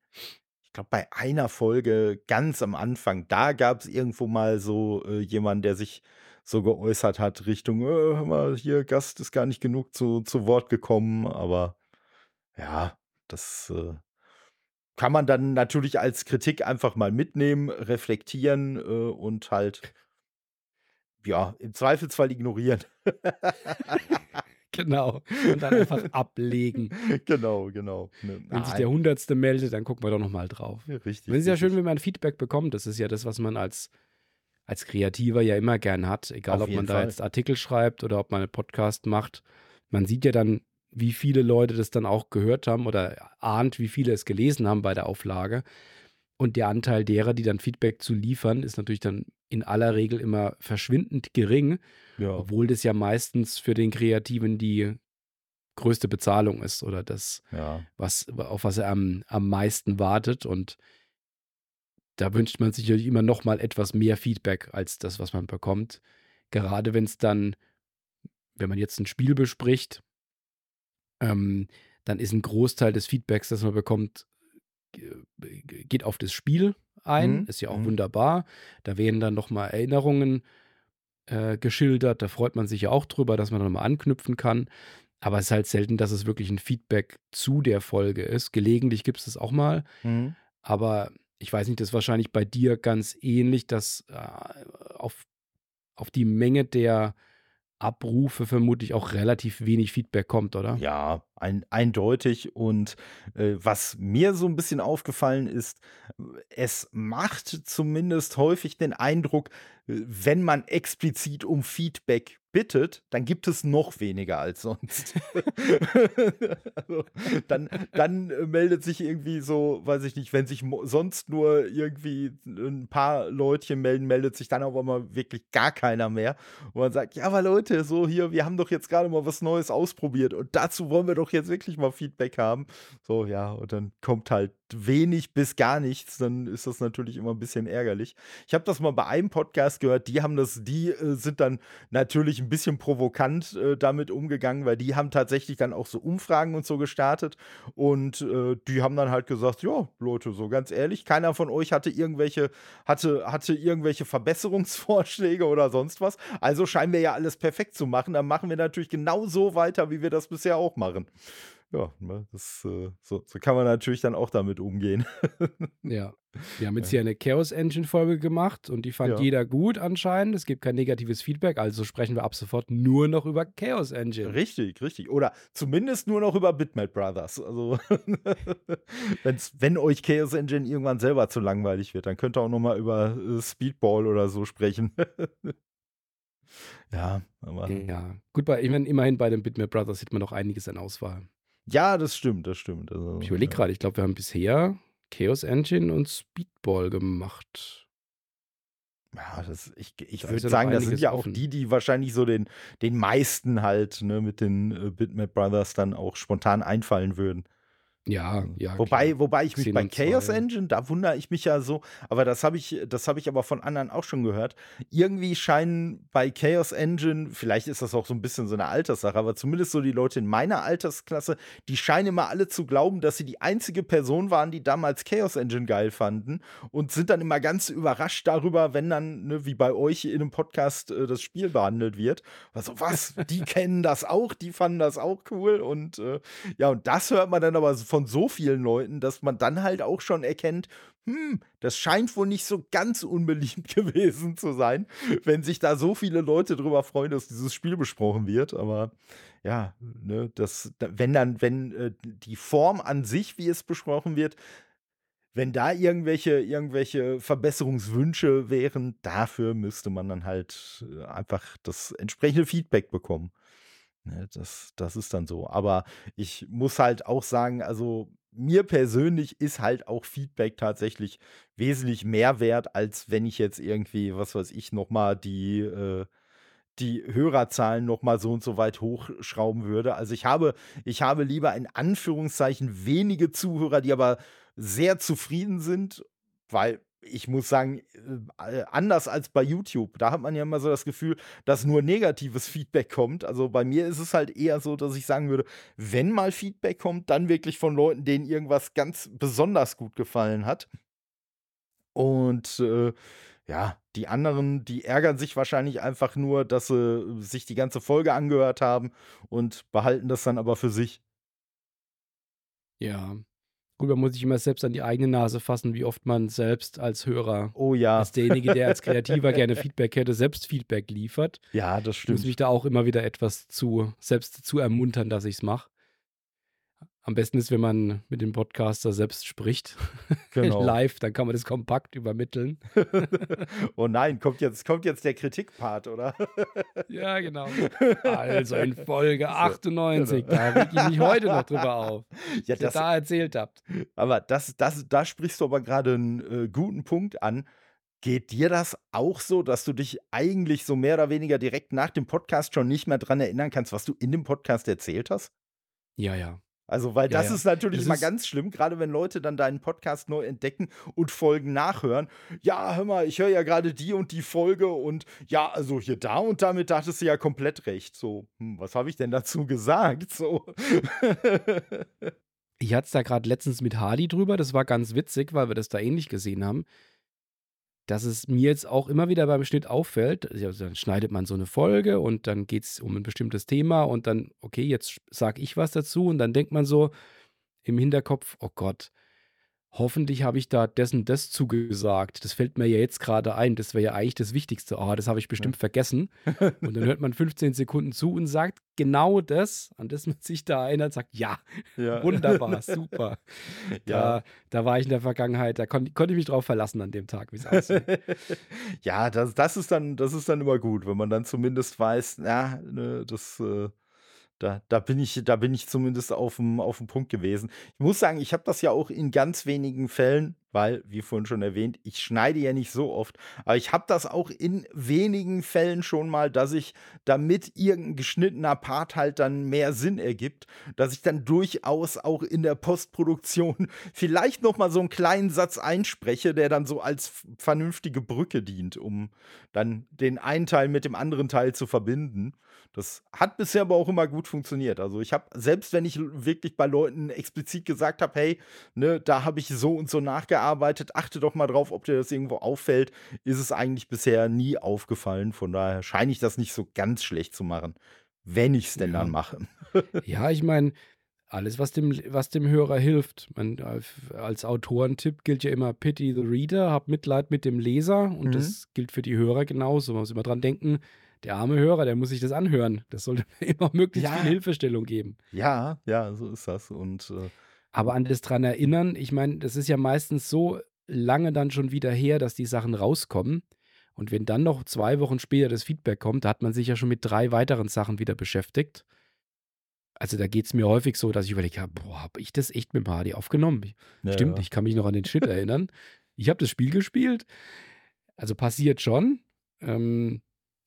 ich glaube, bei einer Folge ganz am Anfang, da gab es irgendwo mal so äh, jemanden, der sich so geäußert hat, Richtung, äh, hör mal, hier, Gast ist gar nicht genug zu, zu Wort gekommen, aber ja, das äh, kann man dann natürlich als Kritik einfach mal mitnehmen, reflektieren äh, und halt, ja, im Zweifelsfall ignorieren. Genau. Und dann einfach ablegen. genau, genau. Ne, Wenn sich der Hundertste meldet, dann gucken wir doch nochmal drauf. ja, richtig. Es ist ja schön, wenn man Feedback bekommt. Das ist ja das, was man als, als Kreativer ja immer gern hat. Egal, Auf ob man da Fall. jetzt Artikel schreibt oder ob man einen Podcast macht. Man sieht ja dann, wie viele Leute das dann auch gehört haben oder ahnt, wie viele es gelesen haben bei der Auflage. Und der Anteil derer, die dann Feedback zu liefern, ist natürlich dann in aller Regel immer verschwindend gering, Ja, obwohl das ja meistens für den Kreativen die größte Bezahlung ist oder das, ja. was, auf was er am, am meisten wartet. Und da wünscht man sich natürlich immer noch mal etwas mehr Feedback als das, was man bekommt. Gerade wenn es dann, wenn man jetzt ein Spiel bespricht, ähm, dann ist ein Großteil des Feedbacks, das man bekommt, geht auf das Spiel ein. Mhm, Ist ja auch mhm. wunderbar. Da werden dann noch mal Erinnerungen äh, geschildert. Da freut man sich ja auch drüber, dass man noch mal anknüpfen kann. Aber es ist halt selten, dass es wirklich ein Feedback zu der Folge ist. Gelegentlich gibt es das auch mal. Mhm. Aber ich weiß nicht, das ist wahrscheinlich bei dir ganz ähnlich, dass äh, auf, auf die Menge der Abrufe vermutlich auch relativ wenig Feedback kommt, oder? Ja, ein, eindeutig. Und äh, was mir so ein bisschen aufgefallen ist, es macht zumindest häufig den Eindruck, äh, wenn man explizit um Feedback bittet, dann gibt es noch weniger als sonst. also, dann, dann äh, meldet sich irgendwie so, weiß ich nicht, wenn sich sonst nur irgendwie ein paar Leutchen melden, meldet sich dann aber mal wirklich gar keiner mehr. Und man sagt, ja, aber Leute, so hier, wir haben doch jetzt gerade mal was Neues ausprobiert und dazu wollen wir doch jetzt wirklich mal Feedback haben. So, ja, und dann kommt halt wenig bis gar nichts, dann ist das natürlich immer ein bisschen ärgerlich. Ich habe das mal bei einem Podcast gehört, die haben das, die äh, sind dann natürlich ein bisschen provokant äh, damit umgegangen, weil die haben tatsächlich dann auch so Umfragen und so gestartet und äh, die haben dann halt gesagt, ja, Leute, so ganz ehrlich, keiner von euch hatte irgendwelche, hatte, hatte irgendwelche Verbesserungsvorschläge oder sonst was. Also scheinen wir ja alles perfekt zu machen. Dann machen wir natürlich genau so weiter, wie wir das bisher auch machen ja, ne, das, äh, so, so, kann man natürlich dann auch damit umgehen. ja. Wir haben jetzt hier eine Chaos Engine Folge gemacht und die fand ja. jeder gut anscheinend. Es gibt kein negatives Feedback, also sprechen wir ab sofort nur noch über Chaos Engine. Richtig, richtig. Oder zumindest nur noch über Bitmap Brothers. Also, wenn euch Chaos Engine irgendwann selber zu langweilig wird, dann könnt ihr auch noch mal über äh, Speedball oder so sprechen. ja, aber. Ja, gut, bei, immerhin bei den Bitmap Brothers sieht man noch einiges an Auswahl. Ja, das stimmt, das stimmt. Also, ich überlege ja. gerade, ich glaube, wir haben bisher Chaos Engine und Speedball gemacht. Ja, das, ich, ich würde sagen, das sind ja auch die, die wahrscheinlich so den, den meisten halt ne, mit den äh, Bitmap Brothers dann auch spontan einfallen würden. Ja, ja. Wobei, klar. wobei ich mich bei Chaos Engine, da wundere ich mich ja so, aber das habe ich, das habe ich aber von anderen auch schon gehört. Irgendwie scheinen bei Chaos Engine, vielleicht ist das auch so ein bisschen so eine Alterssache, aber zumindest so die Leute in meiner Altersklasse, die scheinen immer alle zu glauben, dass sie die einzige Person waren, die damals Chaos Engine geil fanden und sind dann immer ganz überrascht darüber, wenn dann, ne, wie bei euch in einem Podcast äh, das Spiel behandelt wird. Also, was? Die kennen das auch, die fanden das auch cool und äh, ja, und das hört man dann aber von so vielen Leuten, dass man dann halt auch schon erkennt, hm, das scheint wohl nicht so ganz unbeliebt gewesen zu sein, wenn sich da so viele Leute drüber freuen, dass dieses Spiel besprochen wird. Aber ja, ne, das, wenn dann, wenn äh, die Form an sich, wie es besprochen wird, wenn da irgendwelche, irgendwelche Verbesserungswünsche wären, dafür müsste man dann halt äh, einfach das entsprechende Feedback bekommen. Ne, das, das ist dann so. Aber ich muss halt auch sagen, also mir persönlich ist halt auch Feedback tatsächlich wesentlich mehr wert, als wenn ich jetzt irgendwie, was weiß ich, nochmal die, äh, die Hörerzahlen nochmal so und so weit hochschrauben würde. Also ich habe, ich habe lieber in Anführungszeichen wenige Zuhörer, die aber sehr zufrieden sind, weil ich muss sagen, äh, anders als bei YouTube. Da hat man ja immer so das Gefühl, dass nur negatives Feedback kommt. Also bei mir ist es halt eher so, dass ich sagen würde, wenn mal Feedback kommt, dann wirklich von Leuten, denen irgendwas ganz besonders gut gefallen hat. Und äh, ja, die anderen, die ärgern sich wahrscheinlich einfach nur, dass sie sich die ganze Folge angehört haben und behalten das dann aber für sich. Ja, Gut, man muss sich immer selbst an die eigene Nase fassen, wie oft man selbst als Hörer, oh ja, als derjenige, der als Kreativer gerne Feedback hätte, selbst Feedback liefert. Ja, das stimmt. Ich muss mich da auch immer wieder etwas zu, selbst zu ermuntern, dass ich es mache. Am besten ist, wenn man mit dem Podcaster selbst spricht. Genau. Live, dann kann man das kompakt übermitteln. oh nein, kommt jetzt, kommt jetzt der Kritikpart, oder? ja, genau. Also in Folge 98, genau. da reg ich mich heute noch drüber auf, ja, das, ihr da erzählt habt. Aber das, das, da sprichst du aber gerade einen äh, guten Punkt an. Geht dir das auch so, dass du dich eigentlich so mehr oder weniger direkt nach dem Podcast schon nicht mehr dran erinnern kannst, was du in dem Podcast erzählt hast? Ja, ja. Also, weil das ja, ja. ist natürlich das immer ist ganz schlimm, gerade wenn Leute dann deinen Podcast neu entdecken und Folgen nachhören. Ja, hör mal, ich höre ja gerade die und die Folge und ja, also hier da und damit dachtest du ja komplett recht. So, hm, was habe ich denn dazu gesagt? So. ich hatte es da gerade letztens mit Hardy drüber, das war ganz witzig, weil wir das da ähnlich gesehen haben dass es mir jetzt auch immer wieder beim Schnitt auffällt, also dann schneidet man so eine Folge und dann geht es um ein bestimmtes Thema und dann, okay, jetzt sage ich was dazu und dann denkt man so im Hinterkopf, oh Gott, hoffentlich habe ich da dessen das zugesagt. Das fällt mir ja jetzt gerade ein. Das wäre ja eigentlich das Wichtigste. Oh, das habe ich bestimmt vergessen. Und dann hört man 15 Sekunden zu und sagt genau das, an das man sich da erinnert, sagt ja, Ja. wunderbar, super. Ja. Da, da war ich in der Vergangenheit, da kon konnte ich mich drauf verlassen an dem Tag, wie es aussieht. ja, das, das, ist dann, das ist dann immer gut, wenn man dann zumindest weiß, ja, ne, das, äh, da, da, bin ich, da bin ich zumindest auf dem, auf dem Punkt gewesen. Ich muss sagen, ich habe das ja auch in ganz wenigen Fällen, weil, wie vorhin schon erwähnt, ich schneide ja nicht so oft, aber ich habe das auch in wenigen Fällen schon mal, dass ich, damit irgendein geschnittener Part halt dann mehr Sinn ergibt, dass ich dann durchaus auch in der Postproduktion vielleicht noch mal so einen kleinen Satz einspreche, der dann so als vernünftige Brücke dient, um dann den einen Teil mit dem anderen Teil zu verbinden. Das hat bisher aber auch immer gut funktioniert. Also ich habe, selbst wenn ich wirklich bei Leuten explizit gesagt habe, hey, ne, da habe ich so und so nachgearbeitet, achte doch mal drauf, ob dir das irgendwo auffällt, ist es eigentlich bisher nie aufgefallen. Von daher scheine ich das nicht so ganz schlecht zu machen, wenn ich es denn Ja. dann mache. Ja, ich meine, alles, was dem, was dem Hörer hilft. Man, äh, als Autorentipp gilt ja immer Pity the Reader, hab Mitleid mit dem Leser und Mhm. das gilt für die Hörer genauso. Man muss immer dran denken, der arme Hörer, der muss sich das anhören. Das sollte immer möglichst Ja. viel Hilfestellung geben. Ja, ja, so ist das. Und äh, Aber an das dran erinnern, ich meine, das ist ja meistens so lange dann schon wieder her, dass die Sachen rauskommen. Und wenn dann noch zwei Wochen später das Feedback kommt, da hat man sich ja schon mit drei weiteren Sachen wieder beschäftigt. Also da geht es mir häufig so, dass ich überlege, ja, boah, habe ich das echt mit dem HD aufgenommen? Ja, Stimmt, ja. ich kann mich noch an den Shit erinnern. Ich habe das Spiel gespielt. Also passiert schon. Ähm,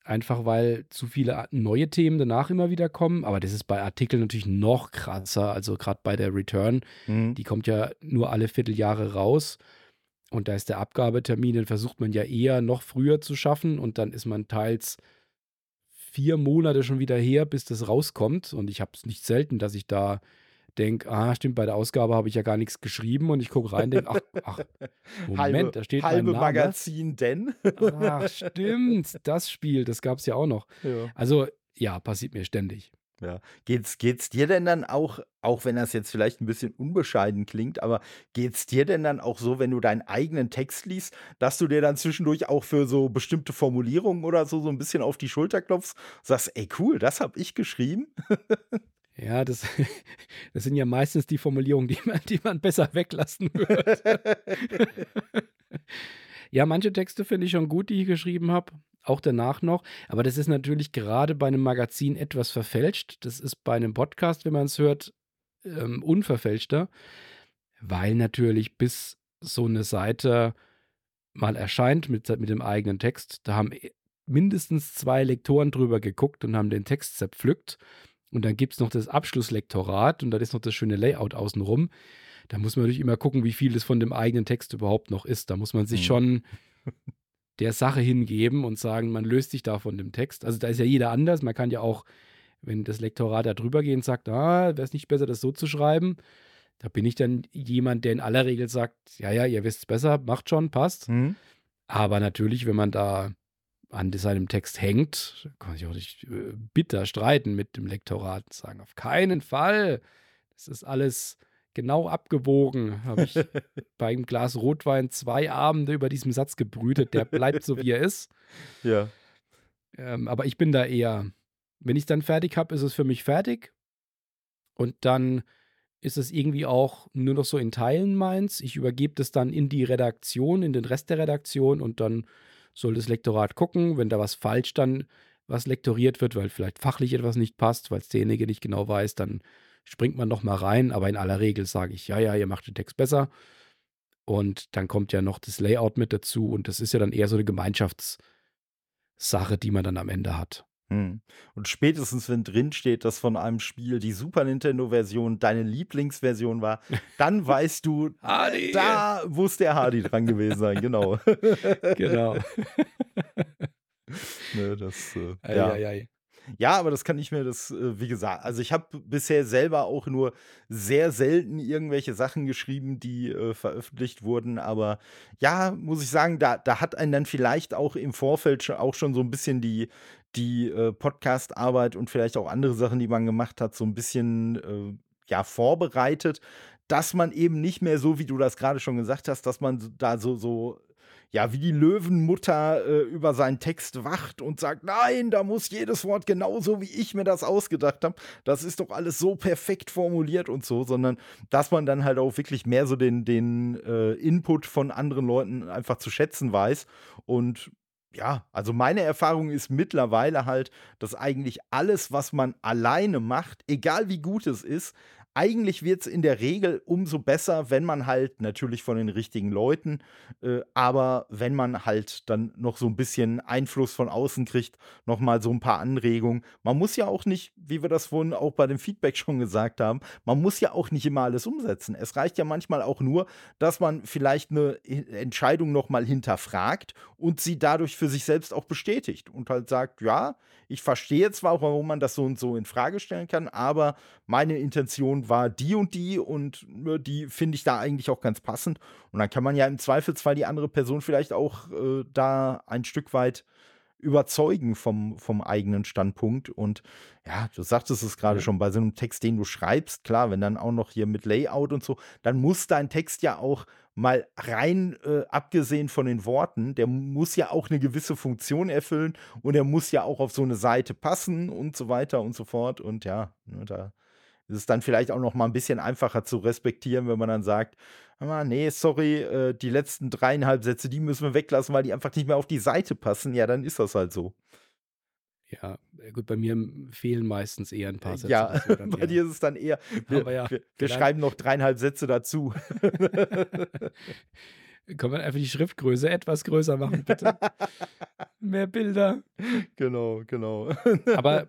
einfach weil zu viele neue Themen danach immer wieder kommen. Aber das ist bei Artikeln natürlich noch krasser. Also gerade bei der Return, Mhm. die kommt ja nur alle Vierteljahre raus. Und da ist der Abgabetermin, den versucht man ja eher noch früher zu schaffen. Und dann ist man teils vier Monate schon wieder her, bis das rauskommt. Und ich habe es nicht selten, dass ich da denke, ah, stimmt, bei der Ausgabe habe ich ja gar nichts geschrieben. Und ich gucke rein denke, ach, ach, Moment, halbe, da steht halbe mein Name. Magazin, denn. Ach, stimmt, das Spiel, das gab es ja auch noch. ja. Also, ja, passiert mir ständig. Ja. Geht's, geht's dir denn dann auch, auch wenn das jetzt vielleicht ein bisschen unbescheiden klingt, aber geht's dir denn dann auch so, wenn du deinen eigenen Text liest, dass du dir dann zwischendurch auch für so bestimmte Formulierungen oder so so ein bisschen auf die Schulter klopfst, sagst, ey cool, das habe ich geschrieben? Ja, das, das sind ja meistens die Formulierungen, die man, die man besser weglassen würde. Ja, manche Texte finde ich schon gut, die ich geschrieben habe, auch danach noch. Aber das ist natürlich gerade bei einem Magazin etwas verfälscht. Das ist bei einem Podcast, wenn man es hört, ähm, unverfälschter, weil natürlich bis so eine Seite mal erscheint mit, mit dem eigenen Text, da haben mindestens zwei Lektoren drüber geguckt und haben den Text zerpflückt. Und dann gibt es noch das Abschlusslektorat und dann ist noch das schöne Layout außenrum. Da muss man natürlich immer gucken, wie viel es von dem eigenen Text überhaupt noch ist. Da muss man sich Hm. schon der Sache hingeben und sagen, man löst sich da von dem Text. Also da ist ja jeder anders. Man kann ja auch, wenn das Lektorat da drüber geht und sagt, ah, wäre es nicht besser, das so zu schreiben, da bin ich dann jemand, der in aller Regel sagt, ja, ja, ihr wisst es besser, macht schon, passt. Hm? Aber natürlich, wenn man da an seinem Text hängt, kann ich auch nicht äh, bitter streiten mit dem Lektorat und sagen, auf keinen Fall. Das ist alles genau abgewogen. Habe ich beim Glas Rotwein zwei Abende über diesem Satz gebrütet. Der bleibt so, wie er ist. Ja. Ähm, aber ich bin da eher, wenn ich es dann fertig habe, ist es für mich fertig. Und dann ist es irgendwie auch nur noch so in Teilen meins. Ich übergebe das dann in die Redaktion, in den Rest der Redaktion und dann soll das Lektorat gucken, wenn da was falsch dann was lektoriert wird, weil vielleicht fachlich etwas nicht passt, weil es derjenige nicht genau weiß, dann springt man noch mal rein, aber in aller Regel sage ich, ja, ja, ihr macht den Text besser. Und dann kommt ja noch das Layout mit dazu und das ist ja dann eher so eine Gemeinschaftssache, die man dann am Ende hat. Hm. Und spätestens, wenn drin steht, dass von einem Spiel die Super Nintendo-Version deine Lieblingsversion war, dann weißt du, Hardy! da muss der Hardy dran gewesen sein, genau. Genau. ne, das, äh, Ei, ja. ei, ei. Ja, aber das kann ich mir das, äh, wie gesagt, also ich habe bisher selber auch nur sehr selten irgendwelche Sachen geschrieben, die äh, veröffentlicht wurden. Aber ja, muss ich sagen, da, da hat einen dann vielleicht auch im Vorfeld schon, auch schon so ein bisschen die, die äh, Podcast-Arbeit und vielleicht auch andere Sachen, die man gemacht hat, so ein bisschen äh, ja, vorbereitet. dass man eben nicht mehr so, wie du das gerade schon gesagt hast, dass man da so, so ja, wie die Löwenmutter äh, über seinen Text wacht und sagt, nein, da muss jedes Wort genauso, wie ich mir das ausgedacht habe. Das ist doch alles so perfekt formuliert und so, sondern dass man dann halt auch wirklich mehr so den, den äh, Input von anderen Leuten einfach zu schätzen weiß. Und ja, also meine Erfahrung ist mittlerweile halt, dass eigentlich alles, was man alleine macht, egal wie gut es ist, eigentlich wird es in der Regel umso besser, wenn man halt natürlich von den richtigen Leuten, äh, aber wenn man halt dann noch so ein bisschen Einfluss von außen kriegt, noch mal so ein paar Anregungen. Man muss ja auch nicht, wie wir das vorhin auch bei dem Feedback schon gesagt haben, man muss ja auch nicht immer alles umsetzen. Es reicht ja manchmal auch nur, dass man vielleicht eine Entscheidung noch mal hinterfragt und sie dadurch für sich selbst auch bestätigt und halt sagt, ja, ich verstehe zwar, warum man das so und so in Frage stellen kann, aber meine Intention war die und die und ne, die finde ich da eigentlich auch ganz passend. Und dann kann man ja im Zweifelsfall die andere Person vielleicht auch äh, da ein Stück weit überzeugen vom, vom eigenen Standpunkt. Und ja, du sagtest es gerade ja. schon, bei so einem Text, den du schreibst, klar, wenn dann auch noch hier mit Layout und so, dann muss dein Text ja auch mal rein äh, abgesehen von den Worten, der muss ja auch eine gewisse Funktion erfüllen und er muss ja auch auf so eine Seite passen und so weiter und so fort. Und ja, ne, da ist es dann vielleicht auch noch mal ein bisschen einfacher zu respektieren, wenn man dann sagt, ah, nee, sorry, äh, die letzten dreieinhalb Sätze, die müssen wir weglassen, weil die einfach nicht mehr auf die Seite passen. Ja, dann ist das halt so. Ja, äh, gut, bei mir fehlen meistens eher ein paar Sätze. Ja, bei dir ist es dann eher, wir, ja, wir, wir schreiben noch dreieinhalb Sätze dazu. Können wir einfach die Schriftgröße etwas größer machen, bitte? Mehr Bilder. Genau, genau. Aber,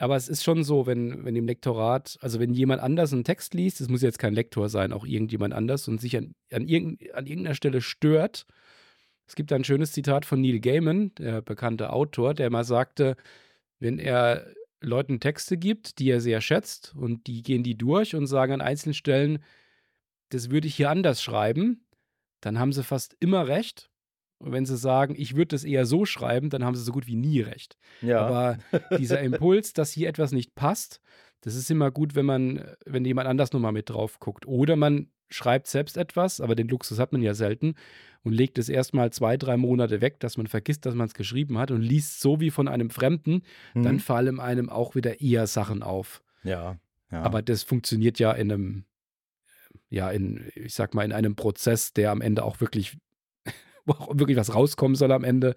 aber es ist schon so, wenn, wenn im Lektorat, also wenn jemand anders einen Text liest, es muss jetzt kein Lektor sein, auch irgendjemand anders und sich an, an, irgend, an irgendeiner Stelle stört, es gibt ein schönes Zitat von Neil Gaiman, der bekannte Autor, der mal sagte, wenn er Leuten Texte gibt, die er sehr schätzt, und die gehen die durch und sagen an einzelnen Stellen, das würde ich hier anders schreiben, dann haben sie fast immer recht. Und wenn sie sagen, ich würde das eher so schreiben, dann haben sie so gut wie nie recht. Ja. Aber dieser Impuls, dass hier etwas nicht passt, das ist immer gut, wenn man, wenn jemand anders nochmal mit drauf guckt. Oder man schreibt selbst etwas, aber den Luxus hat man ja selten und legt es erstmal zwei, drei Monate weg, dass man vergisst, dass man es geschrieben hat und liest so wie von einem Fremden, mhm. dann fallen einem auch wieder eher Sachen auf. Ja, ja. Aber das funktioniert ja in einem, ja, in, ich sag mal, in einem Prozess, der am Ende auch wirklich, auch wirklich was rauskommen soll am Ende,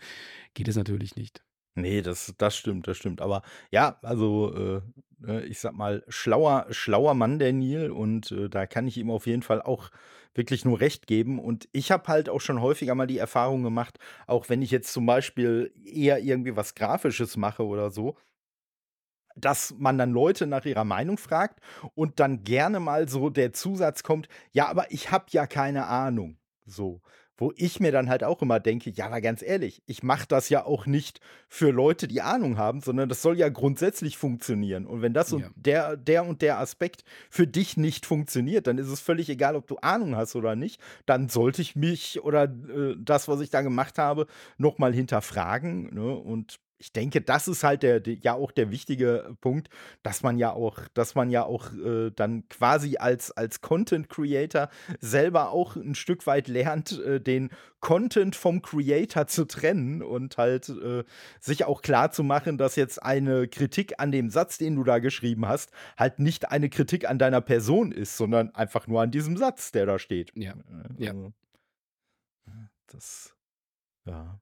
geht es natürlich nicht. Nee, das, das stimmt, das stimmt. Aber ja, also äh, ne, ich sag mal, schlauer, schlauer Mann, der Neil, und äh, da kann ich ihm auf jeden Fall auch wirklich nur recht geben. Und ich habe halt auch schon häufiger mal die Erfahrung gemacht, auch wenn ich jetzt zum Beispiel eher irgendwie was Grafisches mache oder so, dass man dann Leute nach ihrer Meinung fragt und dann gerne mal so der Zusatz kommt, ja, aber ich habe ja keine Ahnung. So. Wo ich mir dann halt auch immer denke, ja, aber ganz ehrlich, ich mache das ja auch nicht für Leute, die Ahnung haben, sondern das soll ja grundsätzlich funktionieren. Und wenn das ja. und der, der und der Aspekt für dich nicht funktioniert, dann ist es völlig egal, ob du Ahnung hast oder nicht. Dann sollte ich mich oder äh, das, was ich da gemacht habe, nochmal hinterfragen. Ne? Und ich denke, das ist halt der, der, ja auch der wichtige Punkt, dass man ja auch, dass man ja auch äh, dann quasi als, als Content Creator selber auch ein Stück weit lernt, äh, den Content vom Creator zu trennen und halt äh, sich auch klar zu machen, dass jetzt eine Kritik an dem Satz, den du da geschrieben hast, halt nicht eine Kritik an deiner Person ist, sondern einfach nur an diesem Satz, der da steht. Ja. ja. Also, das, ja.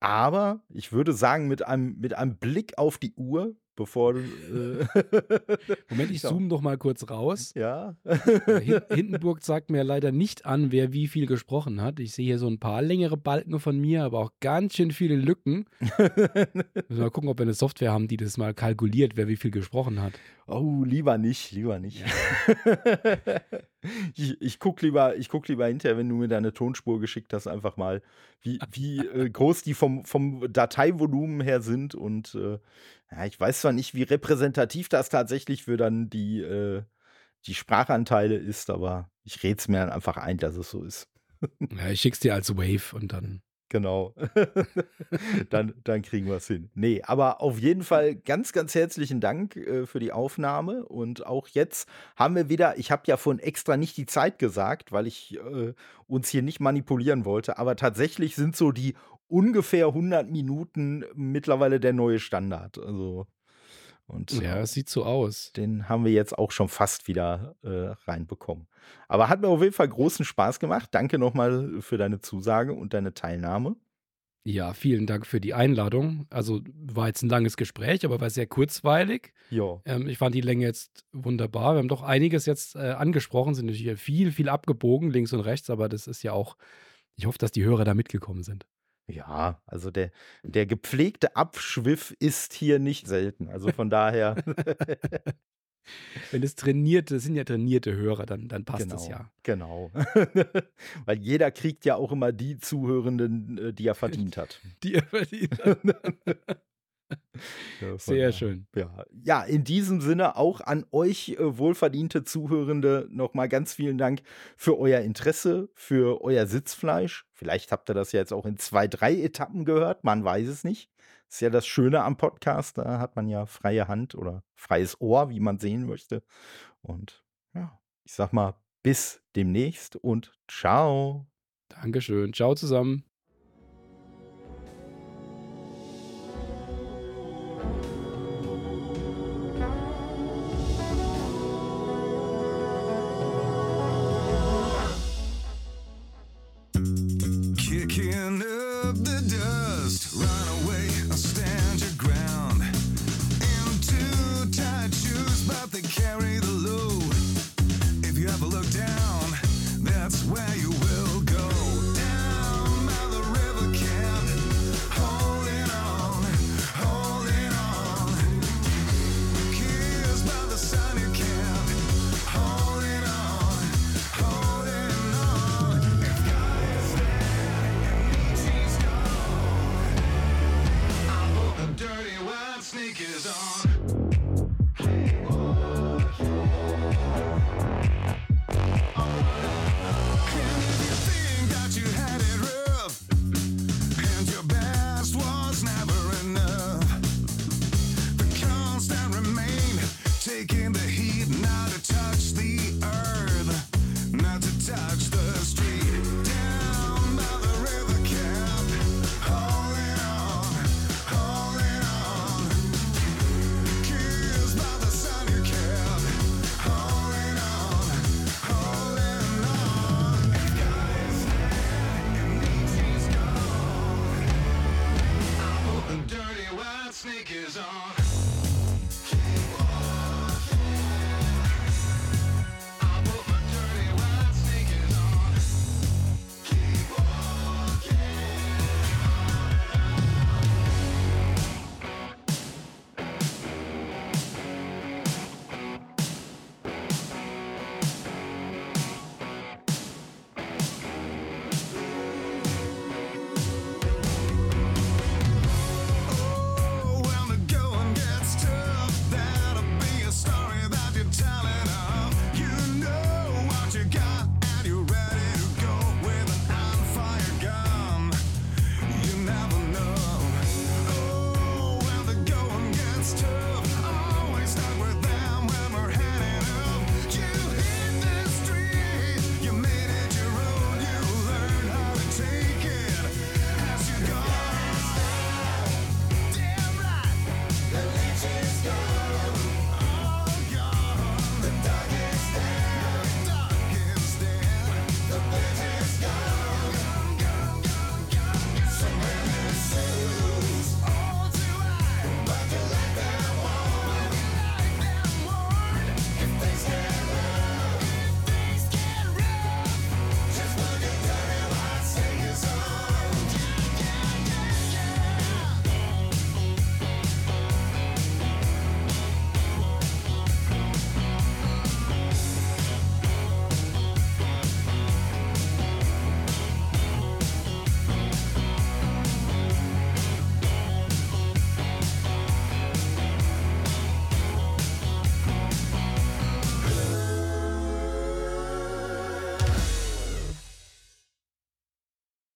Aber ich würde sagen, mit einem, mit einem Blick auf die Uhr, bevor du. Äh Moment, ich zoome doch mal kurz raus. Ja. Hindenburg sagt mir leider nicht an, wer wie viel gesprochen hat. Ich sehe hier so ein paar längere Balken von mir, aber auch ganz schön viele Lücken. Müssen mal gucken, ob wir eine Software haben, die das mal kalkuliert, wer wie viel gesprochen hat. Oh, lieber nicht, lieber nicht. ich, ich gucke lieber, guck lieber hinterher, wenn du mir deine Tonspur geschickt hast, einfach mal, wie, wie äh, groß die vom, vom Dateivolumen her sind. Und äh, ja, ich weiß zwar nicht, wie repräsentativ das tatsächlich für dann die, äh, die Sprachanteile ist, aber ich rede es mir dann einfach ein, dass es so ist. ja, ich schick's dir als Wave und dann Genau. dann, dann kriegen wir es hin. Nee, aber auf jeden Fall ganz, ganz herzlichen Dank äh, für die Aufnahme. Und auch jetzt haben wir wieder, ich habe ja von extra nicht die Zeit gesagt, weil ich äh, uns hier nicht manipulieren wollte, aber tatsächlich sind so die ungefähr 100 Minuten mittlerweile der neue Standard. Also. Und Ja, es sieht so aus. den haben wir jetzt auch schon fast wieder äh, reinbekommen. Aber hat mir auf jeden Fall großen Spaß gemacht. Danke nochmal für deine Zusage und deine Teilnahme. Ja, vielen Dank für die Einladung. Also war jetzt ein langes Gespräch, aber war sehr kurzweilig. Ja. Ähm, ich fand die Länge jetzt wunderbar. Wir haben doch einiges jetzt äh, angesprochen, sind natürlich viel, viel abgebogen, links und rechts, aber das ist ja auch, ich hoffe, dass die Hörer da mitgekommen sind. Ja, also der, der gepflegte Abschwiff ist hier nicht selten. Also von daher, Wenn es trainierte, das sind ja trainierte Hörer, dann, dann passt genau, das ja. genau. Weil jeder kriegt ja auch immer die Zuhörenden, äh, die er verdient hat. Die ihr verdient. Ja, Sehr daher. schön. Ja. ja, in diesem Sinne auch an euch äh, wohlverdiente Zuhörende nochmal ganz vielen Dank für euer Interesse, für euer Sitzfleisch. Vielleicht habt ihr das ja jetzt auch in zwei, drei Etappen gehört, man weiß es nicht. Ist ja das Schöne am Podcast, da hat man ja freie Hand oder freies Ohr, wie man sehen möchte. Und ja, ich sag mal, bis demnächst und ciao. Dankeschön. Ciao zusammen.